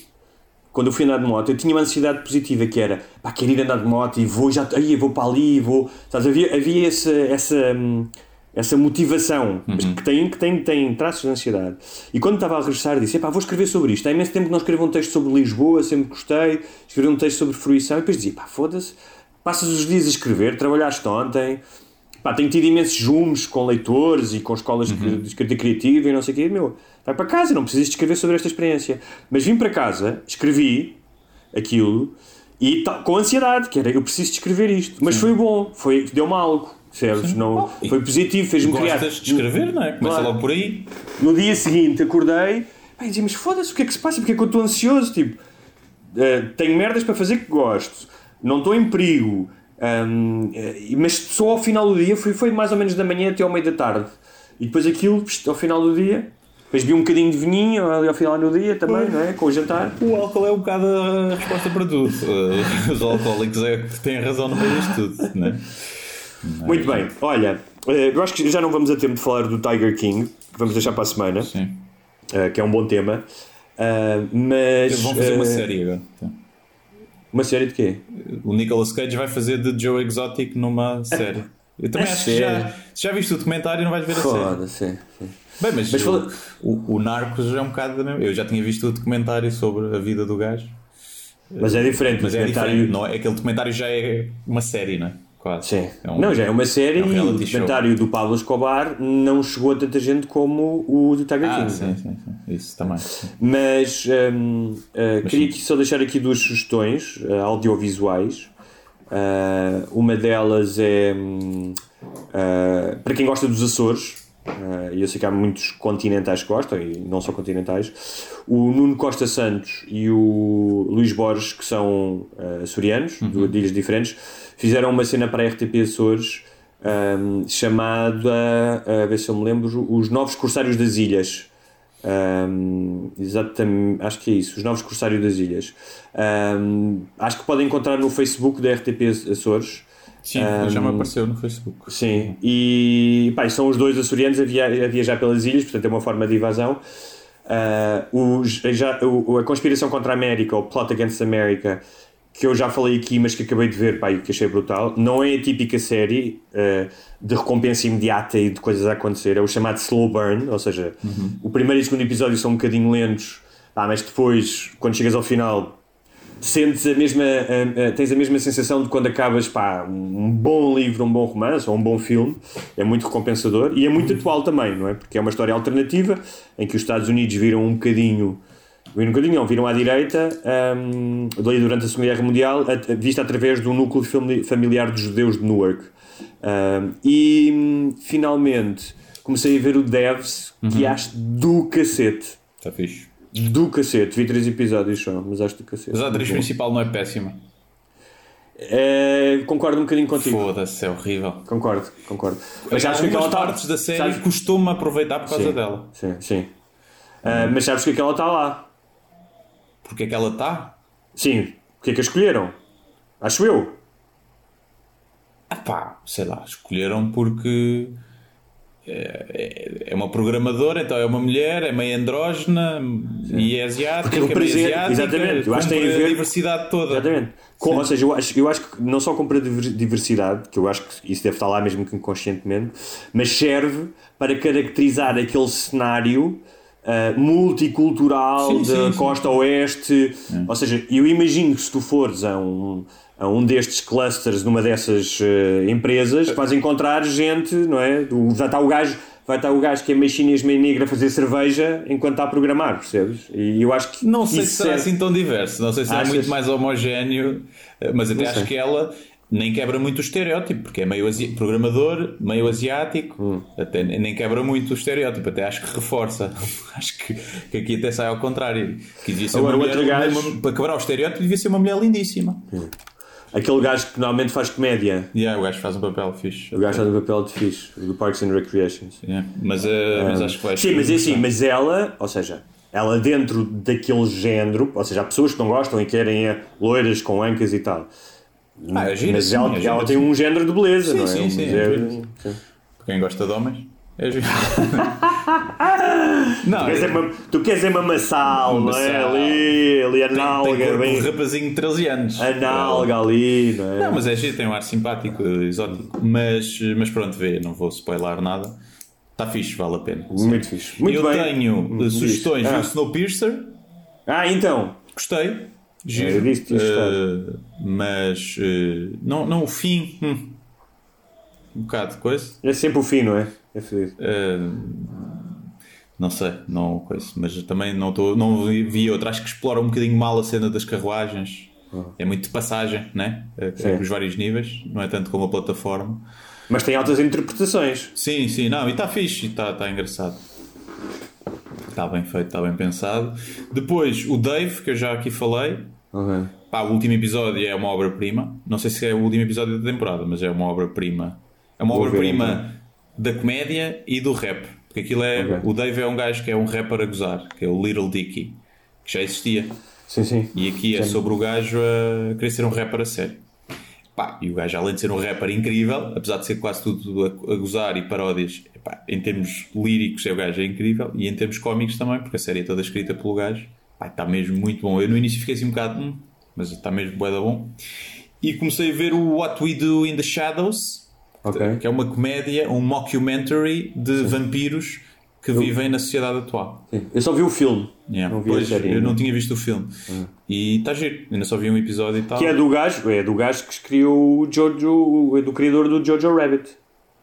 quando eu fui andar de moto, eu tinha uma ansiedade positiva que era pá, quero ir andar de moto e vou já, aí vou para ali, vou. Sabes, havia, havia essa, essa, hum, essa motivação mas que, tem, que tem, tem traços de ansiedade. E quando estava a regressar, disse: pá, vou escrever sobre isto. Há imenso tempo que não escrevo um texto sobre Lisboa, sempre gostei. Escrevi um texto sobre fruição e depois dizia: pá, foda-se, passas os dias a escrever, trabalhaste ontem. Pá, tenho tido imensos zooms com leitores e com escolas de- de escrita criativa e não sei o quê. Meu, vai para casa, não precisas escrever sobre esta experiência. Mas vim para casa, escrevi aquilo e com ansiedade, que era eu preciso escrever isto. Mas foi bom, foi, deu-me algo, percebes? Não, e foi positivo, fez-me criar. Gostas de escrever, não é? Começa Claro. logo por aí. No dia seguinte acordei pá, e dizia, mas foda-se, o que é que se passa? Porque é que eu estou ansioso? Tipo, eh, tenho merdas para fazer que gosto, não estou em perigo, hum, eh, mas só ao final do dia, foi, foi mais ou menos da manhã até ao meio da tarde. E depois aquilo, ao final do dia, depois vi um bocadinho de vinho ali ao final do dia também, não é? Com o jantar. O álcool é um bocado a resposta para tudo. Uh, Os alcoólicos é que têm razão no meio disto tudo, não é? Muito bem, olha, eh, eu acho que já não vamos a tempo de falar do Tiger King, que vamos deixar para a semana, Sim. eh, que é um bom tema. Mas Vão fazer uma eh, série agora. Então, Uma série de quê? O Nicolas Cage vai fazer de Joe Exotic numa série. Eu também A acho que já, já viste o documentário não vais ver a série. Foda-se. Bem, mas, Mas o, fala- o, o Narcos é um bocado da mesma. Eu já tinha visto o documentário sobre a vida do gajo. Mas é diferente. Mas é diferente, não é? Aquele documentário já é uma série, não é? Quase. Sim. É um- não, já é uma série é um e o documentário do Pablo Escobar não chegou a tanta gente como o do Tiger Ah, King. sim, sim, sim. Isso também. Mas, hum, uh, queria sim. aqui só deixar aqui duas sugestões uh, audiovisuais. Uh, uma delas é hum, para quem gosta dos Açores, uh, eu sei que há muitos continentais que gostam, e não só continentais, o Nuno Costa Santos e o Luís Borges, que são uh, açorianos, de- de ilhas diferentes, fizeram uma cena para a RTP Açores hum, chamada, a ver se eu me lembro, Os Novos Corsários das Ilhas. Um, exatamente, acho que é isso, os novos Corsários das Ilhas. Um, acho que podem encontrar no Facebook da RTP Açores. Sim, Um, já me apareceu no Facebook. Sim, e pá, são os dois açorianos a, via- a viajar pelas ilhas, portanto é uma forma de evasão. Uh, os- já, o, a conspiração contra a América, o Plot Against America, que eu já falei aqui, mas que acabei de ver pá, e que achei brutal, não é a típica série uh, de recompensa imediata e de coisas a acontecer, é o chamado slow burn, ou seja, o primeiro e o segundo episódio são um bocadinho lentos, pá, mas depois, quando chegas ao final, sentes a mesma, a- a- tens a mesma sensação de quando acabas pá, um bom livro, um bom romance ou um bom filme, é muito recompensador e é muito atual também, não é? Porque é uma história alternativa em que os Estados Unidos viram um bocadinho, viram um bocadinho, não, viram à direita ali durante a Segunda Guerra Mundial, vista através do núcleo fami- familiar dos judeus de Newark. Hum, e hum, finalmente comecei a ver o Devs, que acho do cacete. Está fixe. Do cacete, vi três episódios só, mas acho do cacete. Mas a atriz principal não é péssima. É, concordo um bocadinho contigo. Foda-se, é horrível. Concordo, concordo. Mas sabes que aquela tá- partes da série costumo aproveitar por causa Sim. dela. Sim, sim. Ah, mas sabes que aquela está lá. Porque é que ela está? Sim. O que é que a escolheram? Acho eu. Ah pá, sei lá, escolheram porque é, é- é uma programadora, então é uma mulher, é meio andrógena e é asiática, Porque é asiática, exatamente, eu acho que tem a ver- diversidade toda. Exatamente. Com- ou seja, eu acho, eu acho que não só compra diver- diversidade, que eu acho que isso deve estar lá mesmo que inconscientemente, mas serve para caracterizar aquele cenário ah, multicultural Sim, da sim, costa oeste. Ou seja, eu imagino que se tu fores a um, a um destes clusters numa dessas ah, empresas, vais encontrar gente, não é? Do- vai estar o gajo. Vai estar o gajo que é meio chinês, meio negro a fazer cerveja enquanto está a programar, percebes? E eu acho que. Não sei se será serve- assim tão diverso, não sei se é Achas? muito mais homogéneo, eh, mas até acho que ela nem quebra muito o estereótipo, porque é meio programador, meio asiático, Hum. até nem quebra muito o estereótipo, até acho que reforça. [LAUGHS] acho que, que aqui até sai ao contrário. Que devia ser Agora, uma mulher, gajo- uma- para quebrar o estereótipo, devia ser uma mulher lindíssima. Aquele gajo que normalmente faz comédia. Yeah, o gajo faz um papel fixe. O gajo faz o papel de fixe, do Parks and Recreations. Yeah, Mas, eh, mas acho que vai Sim, mas é assim, mas ela, ou seja, ela dentro daquele género, ou seja, há pessoas que não gostam e querem é, loiras com ancas e tal. Ah, é gira, mas sim, ela, é ela tem um género de beleza, Sim, não é? sim, Um sim, é género- sim. Quem gosta de homens, é giro. [LAUGHS] não, Tu queres é uma- Tu queres é uma maçal, não é? Ali, ali a tem, tem bem. de rapazinho de 13 anos. A nálga ali, não é? Não, mas é giro, tem um ar simpático, exótico. Mas, mas pronto, vê, não vou spoiler nada. Está fixe, vale a pena. Muito fixe. Muito Eu bem. tenho diz. sugestões Ah. do Snowpiercer, Ah, então. gostei. Giro. Eh, mas eh, não, não o fim. hum, um bocado de coisa. É sempre o fim, não é? É feliz. Eh, não sei, não coisa, mas também não, tô, não vi, outra. Acho que explora um bocadinho mal a cena das carruagens. É muito de passagem, né? Eh, Sim. Os vários níveis, não é tanto como a plataforma. Mas tem altas interpretações. Sim, sim, não, e está fixe, está tá engraçado. Está bem feito, está bem pensado. Depois, o Dave, que eu já aqui falei. Ok. Pá, o último episódio é uma obra-prima. Não sei se é o último episódio da temporada, mas é uma obra-prima. É uma obra-prima da comédia e do rap. Porque aquilo é. Ok. O Dave é um gajo que é um rapper a gozar, que é o Little Dicky, que já existia. Sim, sim. E aqui é Sim. sobre o gajo a querer ser um rapper a sério. Pá, e o gajo, além de ser um rapper incrível, apesar de ser quase tudo a, a gozar e paródias, epá, em termos líricos, é o gajo é incrível. E em termos cómicos também, porque a série é toda escrita pelo gajo. Pá, está mesmo muito bom. Eu no início fiquei assim um bocado, hum, mas está mesmo bué da bom. E comecei a ver o What We Do in the Shadows, Ok. que é uma comédia, um mockumentary de vampiros que vivem na sociedade atual. Sim. Eu só vi o filme. Yeah. Não vi a Pois, série eu não tinha visto o filme. E está giro, ainda só vi um episódio e tal. Que é do gajo, é do gajo que criou o Jojo, é do criador do Jojo Rabbit.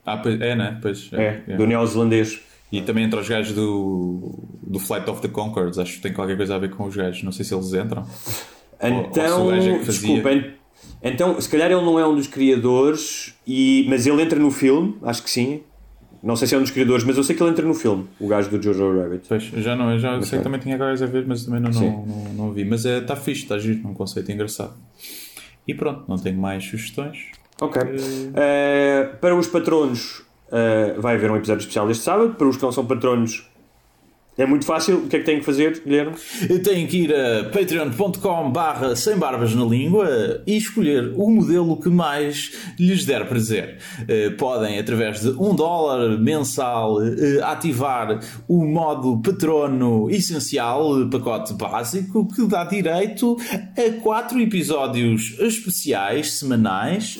Ah, pois, é, né? Pois, É, é. do neozelandês. E também entre os gajos do, do Flight of the Conchords, acho que tem qualquer coisa a ver com os gajos. Não sei se eles entram. Ou- ou se Então, é en- então, se calhar ele não é um dos criadores, e, mas ele entra no filme, acho que sim. Não sei se é um dos criadores, mas eu sei que ele entra no filme, o gajo do Jojo Rabbit. Pois, já não, eu já sei que também tinha coisas a ver, mas também não, não, não, não vi. Mas está fixe, está giro, um conceito engraçado. E pronto, não tenho mais sugestões. Ok. Eh, para os patronos, eh, vai haver um episódio especial este sábado. Para os que não são patronos, é muito fácil. O que é que têm que fazer, Guilherme? Têm que ir a patreon.com barra sem barbas na língua e escolher o modelo que mais lhes der prazer. Eh, Podem, através de um dólar mensal, eh, ativar o modo patrono essencial, eh, pacote básico, que dá direito a quatro episódios especiais, semanais,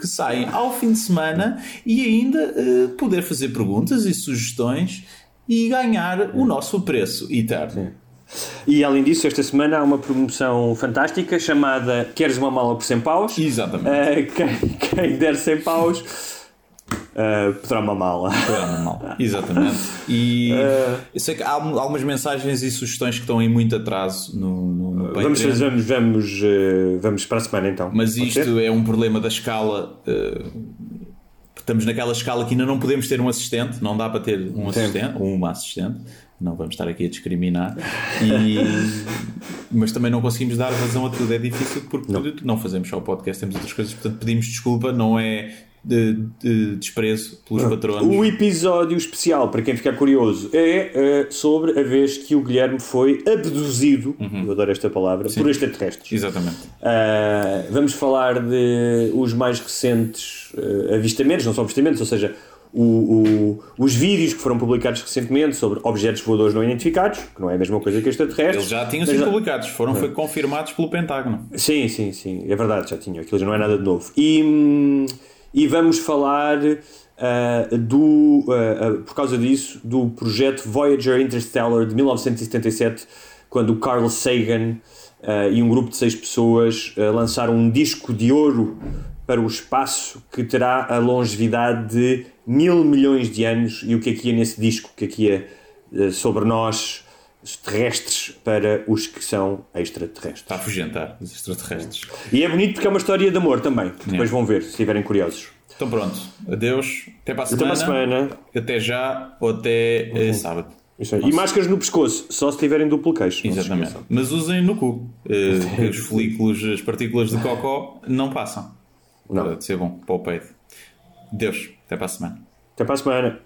que saem ao fim de semana e ainda poder fazer perguntas e sugestões e ganhar o nosso preço eterno. E além disso, esta semana há uma promoção fantástica chamada Queres uma mala por 100 paus? Exatamente. Eh, quem, quem der 100 paus eh, poderá uma mala. É normal. Exatamente. E eu sei que há al- algumas mensagens e sugestões que estão em muito atraso no, no, Patreon. Vamos, fazer- vamos, vamos, vamos para a semana então. Mas Pode isto ser? é um problema da escala. Estamos naquela escala que ainda não podemos ter um assistente, não dá para ter um assistente ou uma assistente. Não vamos estar aqui a discriminar. E- mas também não conseguimos dar razão a tudo. É difícil porque não, fazemos só o podcast, temos outras coisas. Portanto, pedimos desculpa, não é de, de desprezo pelos patronos. O episódio especial, para quem ficar curioso, é eh, sobre a vez que o Guilherme foi abduzido, eu adoro esta palavra, por extraterrestres. Exatamente. Uh, vamos falar de os mais recentes uh, avistamentos, não são avistamentos, ou seja, o- o- os vídeos que foram publicados recentemente sobre objetos voadores não identificados, que não é a mesma coisa que extraterrestres. Eles já tinham sido publicados, foram foi confirmados pelo Pentágono. Sim, sim, sim, é verdade, já tinha, aquilo já não é nada de novo. E, hum, e vamos falar uh, do, uh, por causa disso, do projeto Voyager Interstellar de 1977, quando o Carl Sagan e um grupo de seis pessoas lançaram um disco de ouro para o espaço que terá a longevidade de mil milhões de anos. E o que é que nesse disco? O que é que sobre nós? Terrestres para os que são extraterrestres. Está a afugentar os extraterrestres. E é bonito porque é uma história de amor também. que Depois vão ver, se estiverem curiosos. Então pronto, adeus, até para a Até semana. para a semana. Até já ou até eh, sábado. Isso aí. E máscaras no pescoço, só se tiverem duplo queixo. Exatamente. Mas usem no cu. eh, que os folículos, as partículas de cocó não passam. Não. Ser bom para o peito. Deus, até para a semana. Até para a semana.